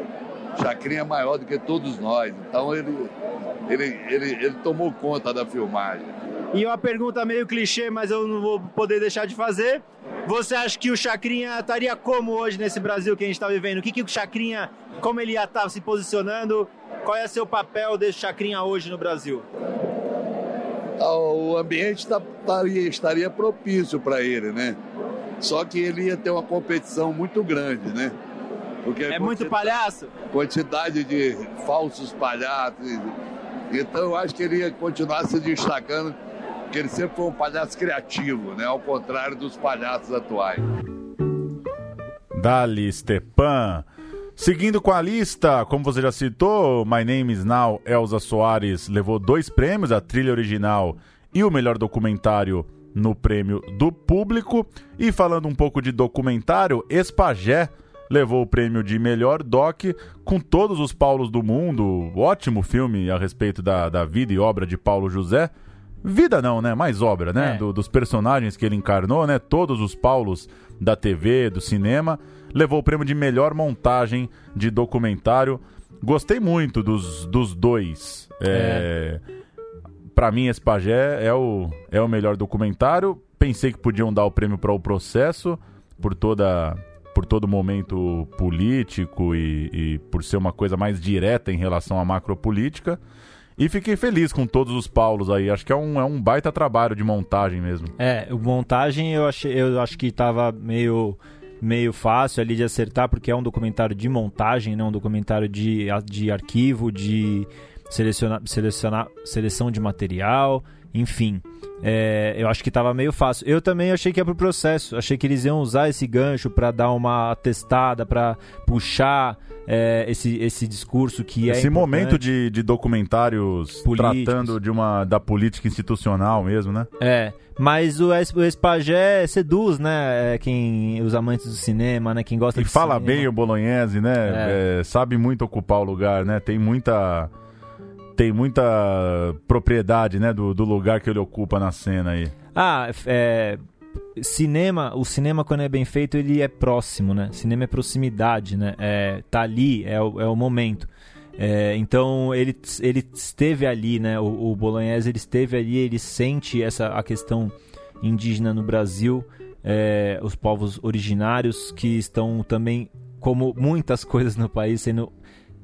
Chacrinha é maior do que todos nós. Então ele, ele, ele, ele tomou conta da filmagem. E uma pergunta meio clichê, mas eu não vou poder deixar de fazer. Você acha que o Chacrinha estaria como hoje nesse Brasil que a gente está vivendo? O que, que o Chacrinha, como ele ia estar tá se posicionando? Qual é o seu papel desse Chacrinha hoje no Brasil? O ambiente tá, estaria, estaria propício para ele, né? Só que ele ia ter uma competição muito grande, né? Porque é muito palhaço? Quantidade de falsos palhaços. Então eu acho que ele ia continuar se destacando, porque ele sempre foi um palhaço criativo, né? Ao contrário dos palhaços atuais. Dali Stepan. Seguindo com a lista, como você já citou, My Name is Now, Elza Soares levou dois prêmios, a trilha original e o melhor documentário no prêmio do público. E falando um pouco de documentário, Espagé levou o prêmio de melhor doc com todos os Paulos do mundo. Ótimo filme a respeito da, da vida e obra de Paulo José. Vida não, né? Mais obra, né? É. Do, dos personagens que ele encarnou, né? Todos os Paulos da TV, do cinema. Levou o prêmio de melhor montagem de documentário. Gostei muito dos, dos dois. É. é para mim, esse Pajé é o, é o melhor documentário. Pensei que podiam dar o prêmio para o processo por toda por todo momento político e, e, por ser uma coisa mais direta em relação à macropolítica. E fiquei feliz com todos os Paulos aí. Acho que é um, é um baita trabalho de montagem mesmo. É, montagem eu, achei, eu acho que estava meio, meio fácil ali de acertar, porque é um documentário de montagem, não um documentário de, de arquivo, de selecionar, selecionar, seleção de material, enfim. É, eu acho que estava meio fácil. Eu também achei que ia pro processo. Achei que eles iam usar esse gancho para dar uma testada, para puxar é, esse, esse discurso que esse é. Esse momento de, de documentários Políticos. tratando de uma, da política institucional mesmo, né? É. Mas o, o Espagé seduz, né? É quem, os amantes do cinema, né? Quem gosta e de fala cinema. bem o Bolognese, né? É. É, sabe muito ocupar o lugar, né? Tem muita tem muita propriedade, né, do, do lugar que ele ocupa na cena aí. Ah, é, cinema, o cinema quando é bem feito ele é próximo, né? Cinema é proximidade, né? É, tá ali, é o, é o momento. É, então ele, ele esteve ali, né? O, o Bolognese ele esteve ali, ele sente essa a questão indígena no Brasil, é, os povos originários que estão também, como muitas <laughs> coisas no país, sendo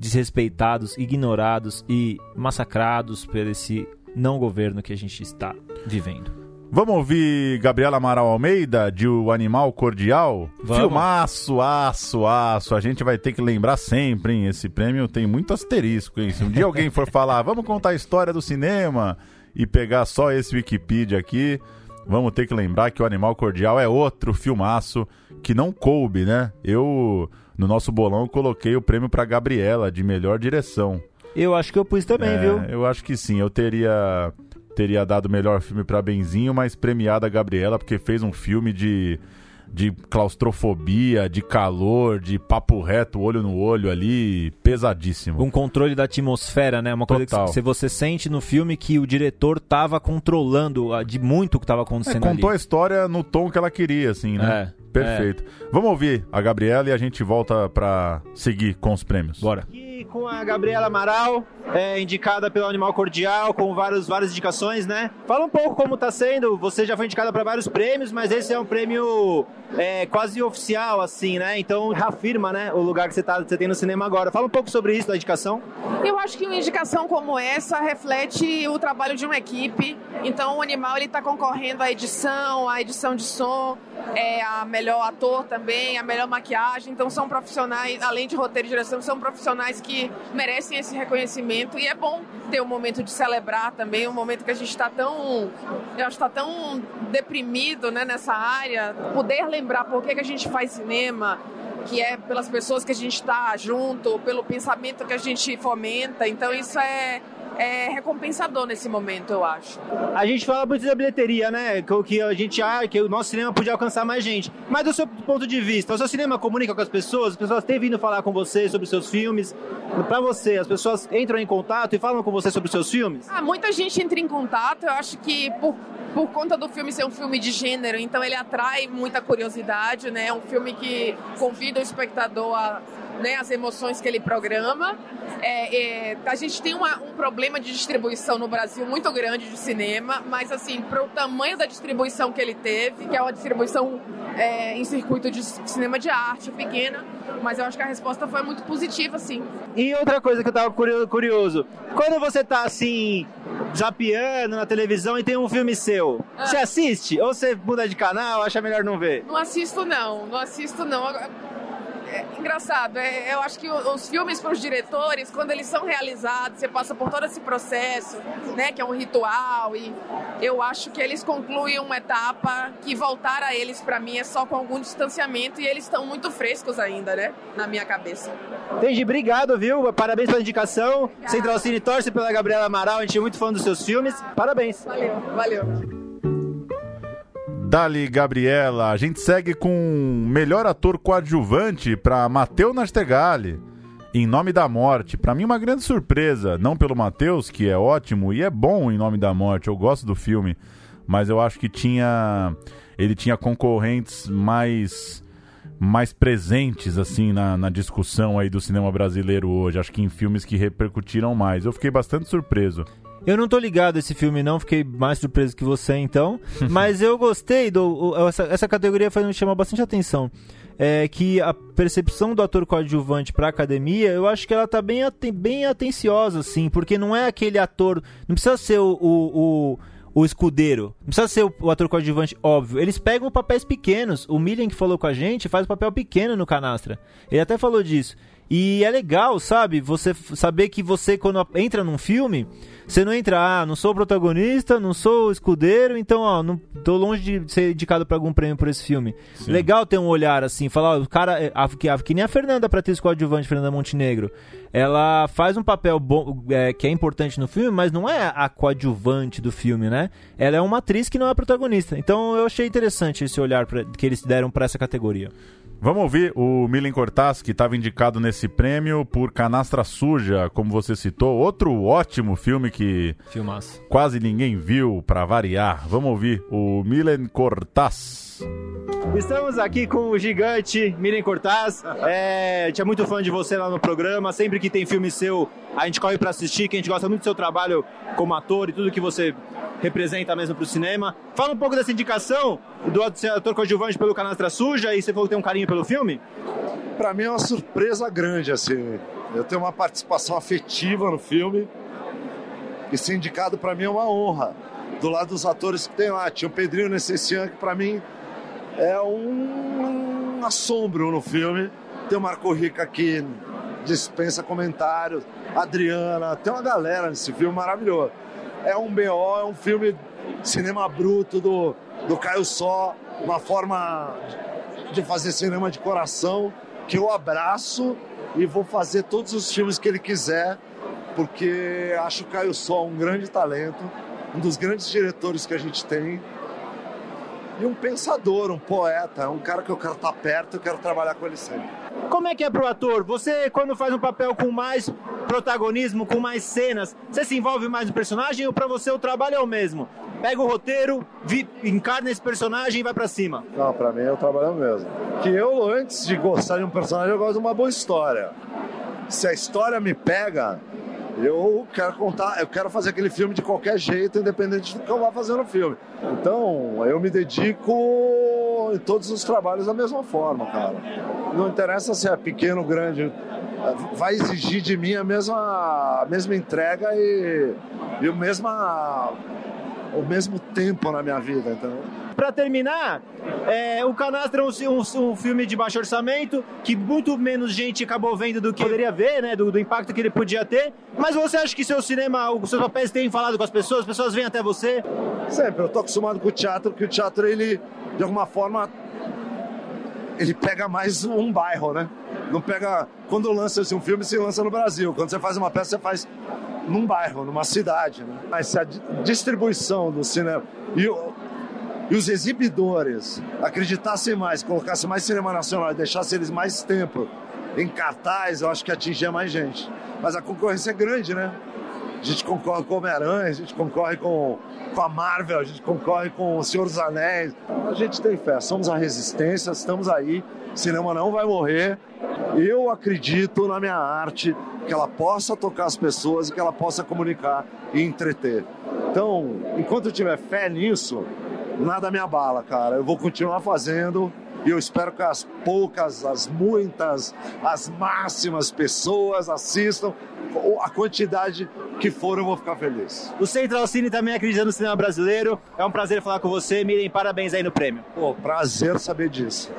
desrespeitados, ignorados e massacrados por esse não governo que a gente está vivendo. Vamos ouvir Gabriela Amaral Almeida, de O Animal Cordial? Vamos. Filmaço, aço, aço. A gente vai ter que lembrar sempre, hein? Esse prêmio tem muito asterisco, hein? Se um dia alguém for falar, <laughs> vamos contar a história do cinema e pegar só esse Wikipedia aqui, vamos ter que lembrar que O Animal Cordial é outro filmaço que não coube, né? Eu no nosso bolão eu coloquei o prêmio para Gabriela de melhor direção. Eu acho que eu pus também, é, viu? Eu acho que sim. Eu teria teria dado melhor filme para Benzinho, mas premiada a Gabriela porque fez um filme de de claustrofobia, de calor, de papo reto, olho no olho ali, pesadíssimo. Um controle da atmosfera, né? Uma coisa Total. que você sente no filme que o diretor tava controlando ah, de muito o que tava acontecendo é, contou ali. a história no tom que ela queria, assim, né? É. Perfeito. É. Vamos ouvir a Gabriela e a gente volta para seguir com os prêmios. Bora. E com a Gabriela Amaral, é, indicada pelo Animal Cordial, com vários, várias indicações, né? Fala um pouco como tá sendo. Você já foi indicada para vários prêmios, mas esse é um prêmio é, quase oficial, assim, né? Então reafirma, né, o lugar que você, tá, você tem no cinema agora. Fala um pouco sobre isso, da indicação. Eu acho que uma indicação como essa reflete o trabalho de uma equipe. Então o Animal ele está concorrendo à edição, à edição de som, é, a melhor ator também, a melhor maquiagem. Então são profissionais, além de roteiro e direção, são profissionais que merecem esse reconhecimento e é bom ter um momento de celebrar também, um momento que a gente está tão, eu acho, está tão deprimido, né, nessa área, poder lembrar por que, que a gente faz cinema, que é pelas pessoas que a gente está junto, pelo pensamento que a gente fomenta. Então isso é é recompensador nesse momento, eu acho. A gente fala muito da bilheteria, né? Que a gente acha que o nosso cinema podia alcançar mais gente. Mas do seu ponto de vista, o seu cinema comunica com as pessoas? As pessoas têm vindo falar com você sobre seus filmes? Para você, as pessoas entram em contato e falam com você sobre seus filmes? Ah, muita gente entra em contato. Eu acho que por por conta do filme ser um filme de gênero, então ele atrai muita curiosidade, né? É um filme que convida o espectador a né, as emoções que ele programa. É, é, a gente tem uma, um problema de distribuição no Brasil muito grande de cinema, mas assim, para o tamanho da distribuição que ele teve, que é uma distribuição é, em circuito de cinema de arte pequena, mas eu acho que a resposta foi muito positiva, sim. E outra coisa que eu tava curioso, quando você tá assim, zapeando na televisão e tem um filme seu, ah. você assiste? Ou você muda de canal, acha melhor não ver? Não assisto não, não assisto não é engraçado. É, eu acho que os filmes para os diretores, quando eles são realizados, você passa por todo esse processo, né, que é um ritual, e eu acho que eles concluem uma etapa que voltar a eles para mim é só com algum distanciamento e eles estão muito frescos ainda, né, na minha cabeça. Entendi, obrigado, viu? Parabéns pela indicação. Central Cine torce pela Gabriela Amaral, a gente é muito fã dos seus filmes. Parabéns. Valeu, valeu. Dali Gabriela. A gente segue com melhor ator coadjuvante para Matheus Nastegali. Em Nome da Morte. Para mim, uma grande surpresa. Não pelo Matheus, que é ótimo e é bom em Nome da Morte. Eu gosto do filme. Mas eu acho que tinha. Ele tinha concorrentes mais. Mais presentes, assim, na, na discussão aí do cinema brasileiro hoje. Acho que em filmes que repercutiram mais. Eu fiquei bastante surpreso. Eu não tô ligado a esse filme, não, fiquei mais surpreso que você, então. <laughs> Mas eu gostei do. Essa, essa categoria foi, me chamou bastante atenção. É que a percepção do ator coadjuvante pra academia, eu acho que ela tá bem, bem atenciosa, assim, porque não é aquele ator. Não precisa ser o, o, o o escudeiro. Não precisa ser o, o, ator coadjuvante, óbvio. Eles pegam papéis pequenos. O Millian que falou com a gente faz um papel pequeno no canastra. Ele até falou disso. E é legal, sabe? Você saber que você, quando entra num filme, você não entra, ah, não sou protagonista, não sou escudeiro, então, ó, não tô longe de ser indicado para algum prêmio por esse filme. Sim. Legal ter um olhar assim, falar, ó, o cara, é, a, que, a, que nem a Fernanda pra ter coadjuvante, Fernanda Montenegro. Ela faz um papel bom, é, que é importante no filme, mas não é a coadjuvante do filme, né? Ela é uma atriz que não é protagonista. Então eu achei interessante esse olhar pra, que eles deram para essa categoria. Vamos ouvir o Milen Cortaz, que estava indicado nesse prêmio por Canastra Suja, como você citou. Outro ótimo filme que Filmaço. quase ninguém viu, para variar. Vamos ouvir o Milen Cortaz. Estamos aqui com o gigante Milen Cortaz. É, a gente é muito fã de você lá no programa. Sempre que tem filme seu, a gente corre para assistir, que a gente gosta muito do seu trabalho como ator e tudo que você representa mesmo para o cinema. Fala um pouco dessa indicação do ator coadjuvante pelo Canastra Suja e você falou que tem um carinho pelo filme? Para mim é uma surpresa grande, assim. Eu tenho uma participação afetiva no filme e ser indicado para mim é uma honra. Do lado dos atores que tem lá, tinha o Pedrinho Necessian, que para mim é um, assombro no filme. Tem o Marco Rica aqui, dispensa comentários. Adriana, tem uma galera nesse filme maravilhoso é um BO, é um filme cinema bruto do, do Caio Só, uma forma de fazer cinema de coração que eu abraço e vou fazer todos os filmes que ele quiser, porque acho o Caio Só um grande talento, um dos grandes diretores que a gente tem e um pensador, um poeta, um cara que eu quero estar perto, eu quero trabalhar com ele sempre. Como é que é pro ator? Você, quando faz um papel com mais protagonismo, com mais cenas, você se envolve mais no personagem ou para você o trabalho é o mesmo? Pega o roteiro, vi, encarna esse personagem e vai para cima? Não, para mim é o trabalho é o mesmo. Que eu, antes de gostar de um personagem, eu gosto de uma boa história. Se a história me pega, eu quero contar, eu quero fazer aquele filme de qualquer jeito, independente do que eu vá fazer no filme. Então, eu me dedico em todos os trabalhos da mesma forma, cara. Não interessa se é pequeno ou grande, vai exigir de mim a mesma, a mesma entrega e, e o, mesma, o mesmo tempo na minha vida, entendeu? Para terminar, é, o Canastra é um, um, um, filme de baixo orçamento, que muito menos gente acabou vendo do que poderia ver, né? Do, do, impacto que ele podia ter. Mas você acha que seu cinema, os seus papéis têm falado com as pessoas? As pessoas vêm até você? Sempre, eu tô acostumado com o teatro, porque o teatro, ele, de alguma forma, ele pega mais um bairro, né? Não pega. Quando lança-se um filme, se lança no Brasil. Quando você faz uma peça, você faz num bairro, numa cidade. Né? Mas se a distribuição do cinema. E e os exibidores acreditassem mais, colocassem mais cinema nacional deixassem eles mais tempo em cartaz, eu acho que atingia mais gente. Mas a concorrência é grande, né? A gente concorre com Homem-Aranha, a gente concorre com, com a Marvel, a gente concorre com o Senhor dos Anéis. A gente tem fé, somos a resistência, estamos aí. Cinema não vai morrer. Eu acredito na minha arte, que ela possa tocar as pessoas e que ela possa comunicar e entreter. Então, enquanto eu tiver fé nisso, nada me abala, cara. Eu vou continuar fazendo e eu espero que as poucas, as muitas, as máximas pessoas assistam. A quantidade que for, eu vou ficar feliz. O Central Cine também acredita no cinema brasileiro. É um prazer falar com você. Miren, parabéns aí no prêmio. Pô, prazer saber disso.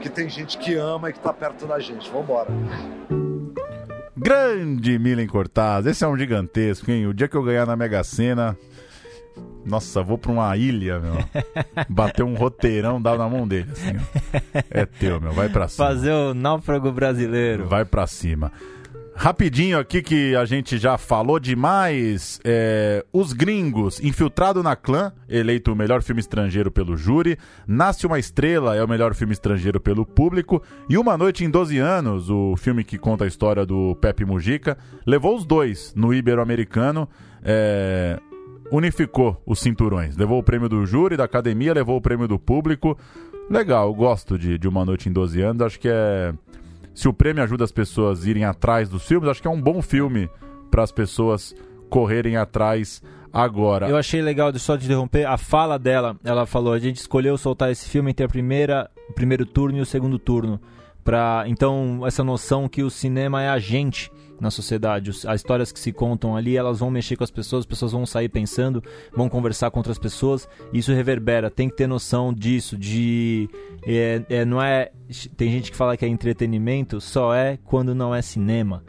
Que tem gente que ama e que tá perto da gente. Vambora. Grande Milen Cortaz, esse é um gigantesco, hein? O dia que eu ganhar na Mega Sena, nossa, vou pra uma ilha, meu. Bater um roteirão, dá na mão dele, assim, ó. É teu, meu. Vai pra cima. Fazer o náufrago brasileiro. Vai pra cima. Rapidinho aqui que a gente já falou demais. É, Os Gringos, Infiltrado na Clã, eleito o melhor filme estrangeiro pelo júri. Nasce uma Estrela é o melhor filme estrangeiro pelo público. E Uma Noite em 12 Anos, o filme que conta a história do Pepe Mujica, levou os dois no Ibero-Americano. É, unificou os cinturões. Levou o prêmio do júri, da academia, levou o prêmio do público. Legal, gosto de, de Uma Noite em 12 Anos. Acho que é. Se o prêmio ajuda as pessoas a irem atrás dos filmes, acho que é um bom filme para as pessoas correrem atrás agora. Eu achei legal, de só te interromper, a fala dela, ela falou, a gente escolheu soltar esse filme entre a primeira, o primeiro turno e o segundo turno. Pra, então, essa noção que o cinema é a gente na sociedade. As histórias que se contam ali, elas vão mexer com as pessoas, as pessoas vão sair pensando, vão conversar com outras pessoas. Isso reverbera. Tem que ter noção disso, de é, é, não é. Tem gente que fala que é entretenimento, só é quando não é cinema.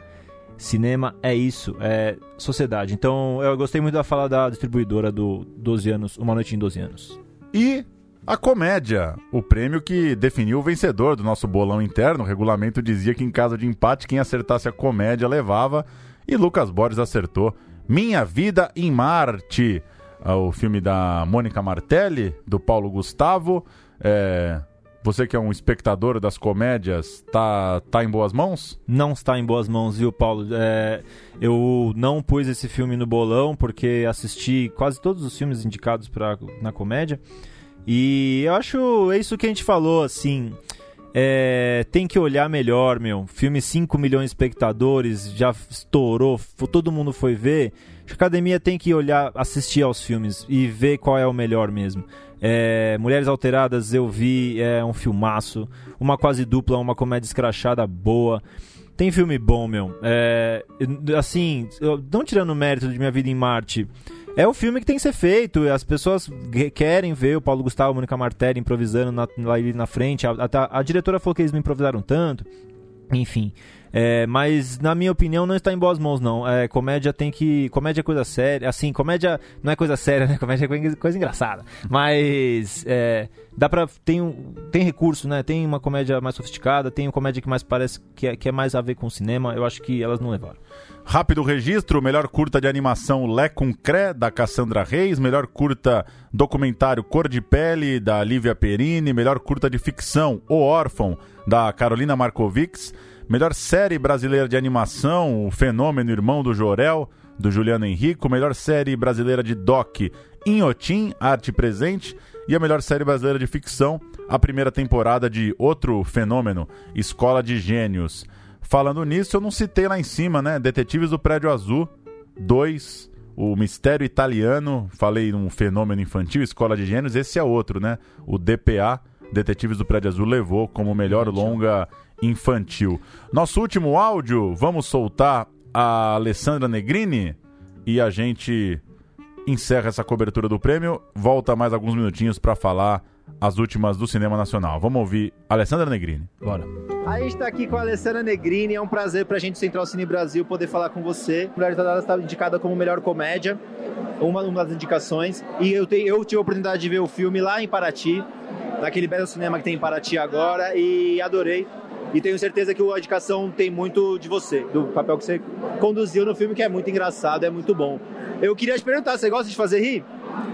Cinema é isso, é sociedade. Então eu gostei muito da fala da distribuidora do 12 anos, Uma Noite em 12 anos. E a comédia, o prêmio que definiu o vencedor do nosso bolão interno. O regulamento dizia que em caso de empate, quem acertasse a comédia levava. E Lucas Borges acertou Minha Vida em Marte, ah, o filme da Mônica Martelli, do Paulo Gustavo. É, Você que é um espectador das comédias, tá, tá em boas mãos? Não está em boas mãos, viu, Paulo? É, eu não pus esse filme no bolão porque assisti quase todos os filmes indicados pra, na comédia. E eu acho é isso que a gente falou, assim. é, tem que olhar melhor, meu. Filme 5 milhões de espectadores, já estourou, todo mundo foi ver. A academia tem que olhar, assistir aos filmes e ver qual é o melhor mesmo. É, Mulheres Alteradas eu vi, é um filmaço. Uma quase dupla, uma comédia escrachada boa. Tem filme bom, meu. É, assim, não tirando o mérito de Minha Vida em Marte, é o filme que tem que ser feito. As pessoas querem ver o Paulo Gustavo, a Mônica Martelli improvisando na, lá na frente. A, a- a diretora falou que eles não improvisaram tanto. Enfim. É, mas, na minha opinião, não está em boas mãos, não. É, comédia tem que. Comédia é coisa séria. Assim, comédia não é coisa séria, <laughs> né? Comédia é coisa, engraçada. Mas. É, dá pra. Tem, tem recurso, né? Tem uma comédia mais sofisticada, tem uma comédia que mais parece que é, que é mais a ver com o cinema. Eu acho que elas não levaram. Rápido registro, melhor curta de animação Lé com Cré, da Cassandra Reis, melhor curta documentário Cor de Pele, da Lívia Perini, melhor curta de ficção O Órfão, da Carolina Markovics, melhor série brasileira de animação O Fenômeno Irmão do Jorel, do Juliano Henrico, melhor série brasileira de doc Inhotim, Arte Presente, e a melhor série brasileira de ficção, a primeira temporada de Outro Fenômeno, Escola de Gênios. Falando nisso, eu não citei lá em cima, né? Detetives do Prédio Azul 2, O Mistério Italiano, falei um fenômeno infantil, Escola de Gênios, esse é outro, né? O DPA, Detetives do Prédio Azul, levou como melhor longa infantil. Nosso último áudio, vamos soltar a Alessandra Negrini e a gente encerra essa cobertura do prêmio. Volta mais alguns minutinhos para falar as últimas do cinema nacional. Vamos ouvir Alessandra Negrini. Bora. A gente tá aqui com a Alessandra Negrini, é um prazer pra gente Central Cine Brasil poder falar com você. Mulheres Alteradas está indicada como melhor comédia, uma, uma das indicações. E eu, tenho, eu tive a oportunidade de ver o filme lá em Paraty, naquele belo cinema que tem em Paraty agora, e adorei. E tenho certeza que a indicação tem muito de você, do papel que você conduziu no filme, que é muito engraçado, é muito bom. Eu queria te perguntar, você gosta de fazer rir?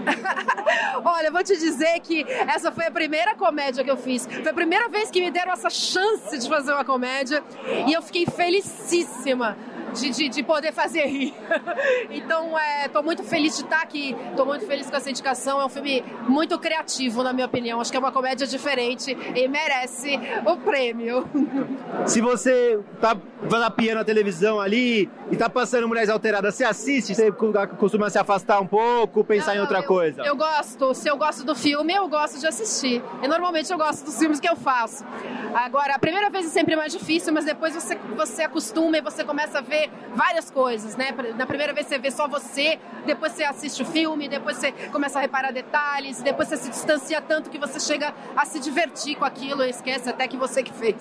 <laughs> Olha, vou te dizer que essa foi a primeira comédia que eu fiz. Foi a primeira vez que me deram essa chance de fazer uma comédia e eu fiquei felicíssima. De, de, de poder fazer rir. <laughs> então, estou é, muito feliz de estar aqui, estou muito feliz com essa indicação. É um filme muito criativo, na minha opinião. Acho que é uma comédia diferente e merece o prêmio. <laughs> Se você tá zapiando a televisão ali e tá passando Mulheres Alteradas, você assiste? Você costuma se afastar um pouco, pensar Não, em outra eu, coisa? Eu gosto. Se eu gosto do filme, eu gosto de assistir. E normalmente eu gosto dos filmes que eu faço. Agora, a primeira vez é sempre mais difícil, mas depois você, você acostuma e você começa a ver várias coisas, né? Na primeira vez você vê só você, depois você assiste o filme, depois você começa a reparar detalhes, depois você se distancia tanto que você chega a se divertir com aquilo e esquece até que você que fez.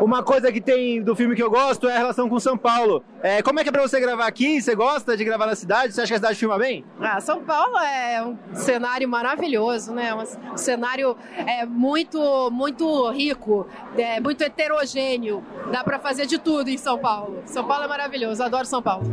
Uma coisa que tem do filme que eu gosto é a relação com São Paulo. É, como é que é pra você gravar aqui? Você gosta de gravar na cidade? Você acha que a cidade filma bem? Ah, São Paulo é um cenário maravilhoso, né? Um cenário é, muito, muito rico, é, muito heterogêneo. Dá para fazer de tudo em São Paulo. São Paulo é maravilhoso, adoro São Paulo.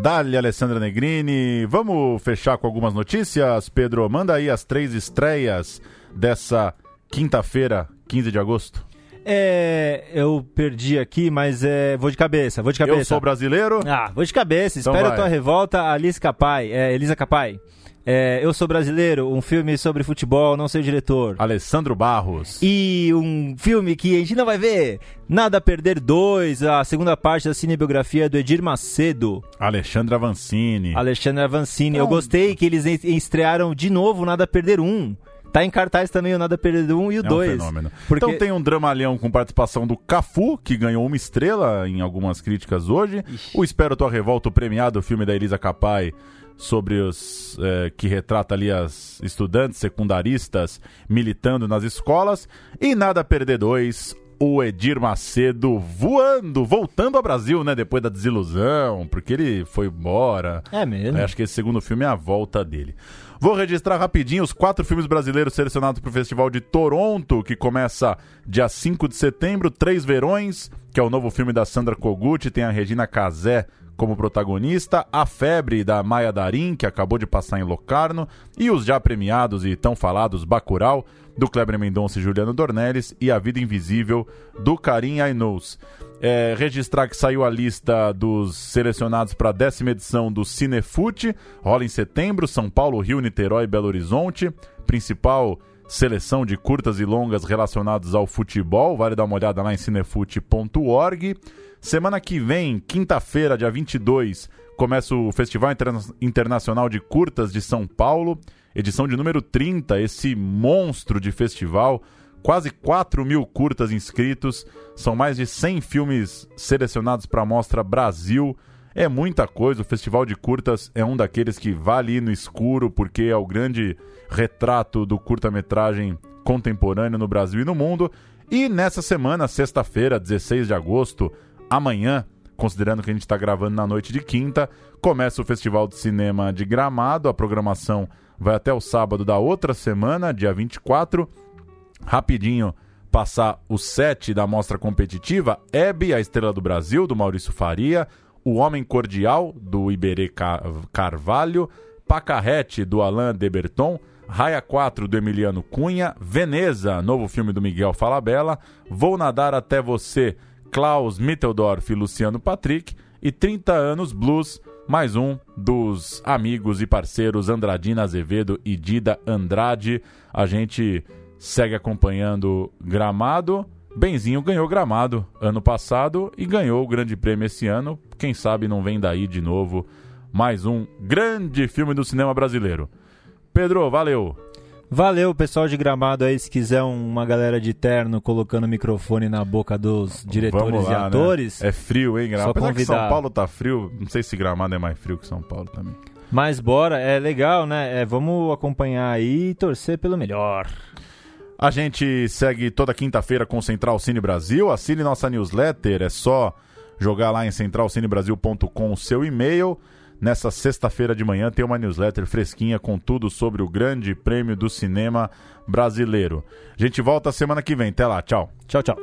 Dali, Alessandra Negrini. Vamos fechar com algumas notícias, Pedro? Manda aí as três estreias dessa quinta-feira, 15 de agosto. É, eu perdi aqui, mas é, vou de cabeça, vou de cabeça. Eu sou brasileiro? Ah, vou de cabeça. Então Espero a tua revolta, Alice Capai, é, Elisa Capai. É, eu sou brasileiro, um filme sobre futebol, não sei o diretor. Alessandro Barros. E um filme que a gente não vai ver. Nada a Perder 2, a segunda parte da cinebiografia do Edir Macedo. Alexandre Avancini. Alexandre Avancini. Eu gostei que eles estrearam de novo Nada a Perder 1. Tá em cartaz também o Nada Perdido 1 e o 2. É um fenômeno. Porque... Então tem um dramalhão com participação do Cafu, que ganhou uma estrela em algumas críticas hoje. Ixi. O Espero Tua Revolta, o premiado, o filme da Elisa Capai, sobre os é, que retrata ali as estudantes secundaristas militando nas escolas. E Nada Perder 2, o Edir Macedo voando, voltando ao Brasil, né? Depois da desilusão, porque ele foi embora. É mesmo. acho que esse segundo filme é a volta dele. Vou registrar rapidinho os quatro filmes brasileiros selecionados para o Festival de Toronto, que começa dia 5 de setembro. Três Verões, que é o novo filme da Sandra Kogut, tem a Regina Casé como protagonista, A Febre da Maia Darim, que acabou de passar em Locarno, e os já premiados e tão falados Bacurau, do Kleber Mendonça e Juliano Dornelles, e A Vida Invisível, do Karim Ainous. É, registrar que saiu a lista dos selecionados para a décima edição do Cinefute, rola em setembro, São Paulo, Rio, Niterói e Belo Horizonte. Principal seleção de curtas e longas relacionados ao futebol, vale dar uma olhada lá em cinefute.org. Semana que vem, quinta-feira, dia 22, começa o Festival Interna Internacional de Curtas de São Paulo, edição de número 30, esse monstro de festival quase 4 mil curtas inscritos, são mais de 100 filmes selecionados para a Mostra Brasil. É muita coisa, o Festival de Curtas é um daqueles que vale no escuro, porque é o grande retrato do curta-metragem contemporâneo no Brasil e no mundo. E nessa semana, sexta-feira, 16 de agosto, amanhã, considerando que a gente está gravando na noite de quinta, começa o Festival de Cinema de Gramado. A programação vai até o sábado da outra semana, dia 24 rapidinho passar o set da mostra competitiva, Hebe, a estrela do Brasil, do Maurício Faria, O Homem Cordial, do Iberê Carvalho, Pacarrete, do Alain Deberton, Raia 4, do Emiliano Cunha, Veneza, novo filme do Miguel Falabella, Vou Nadar Até Você, Klaus Mitteldorf e Luciano Patrick, e 30 anos Blues, mais um dos amigos e parceiros Andradina Azevedo e Dida Andrade. A gente segue acompanhando Gramado. Benzinho ganhou Gramado ano passado e ganhou o Grande Prêmio esse ano. Quem sabe não vem daí de novo mais um grande filme do cinema brasileiro. Pedro, valeu! Valeu, pessoal de Gramado aí, se quiser uma galera de terno colocando o microfone na boca dos diretores lá, e né? atores. Né? É frio, hein, Gramado? Apesar convidar... que São Paulo tá frio, não sei se Gramado é mais frio que São Paulo também. Mas bora, é legal, né? É, vamos acompanhar aí e torcer pelo melhor. A gente segue toda quinta-feira com o Central Cine Brasil. Assine nossa newsletter, é só jogar lá em centralcinebrasil.com o seu e-mail. Nessa sexta-feira de manhã tem uma newsletter fresquinha com tudo sobre o Grande Prêmio do Cinema Brasileiro. A gente volta semana que vem. Até lá, tchau. Tchau, tchau.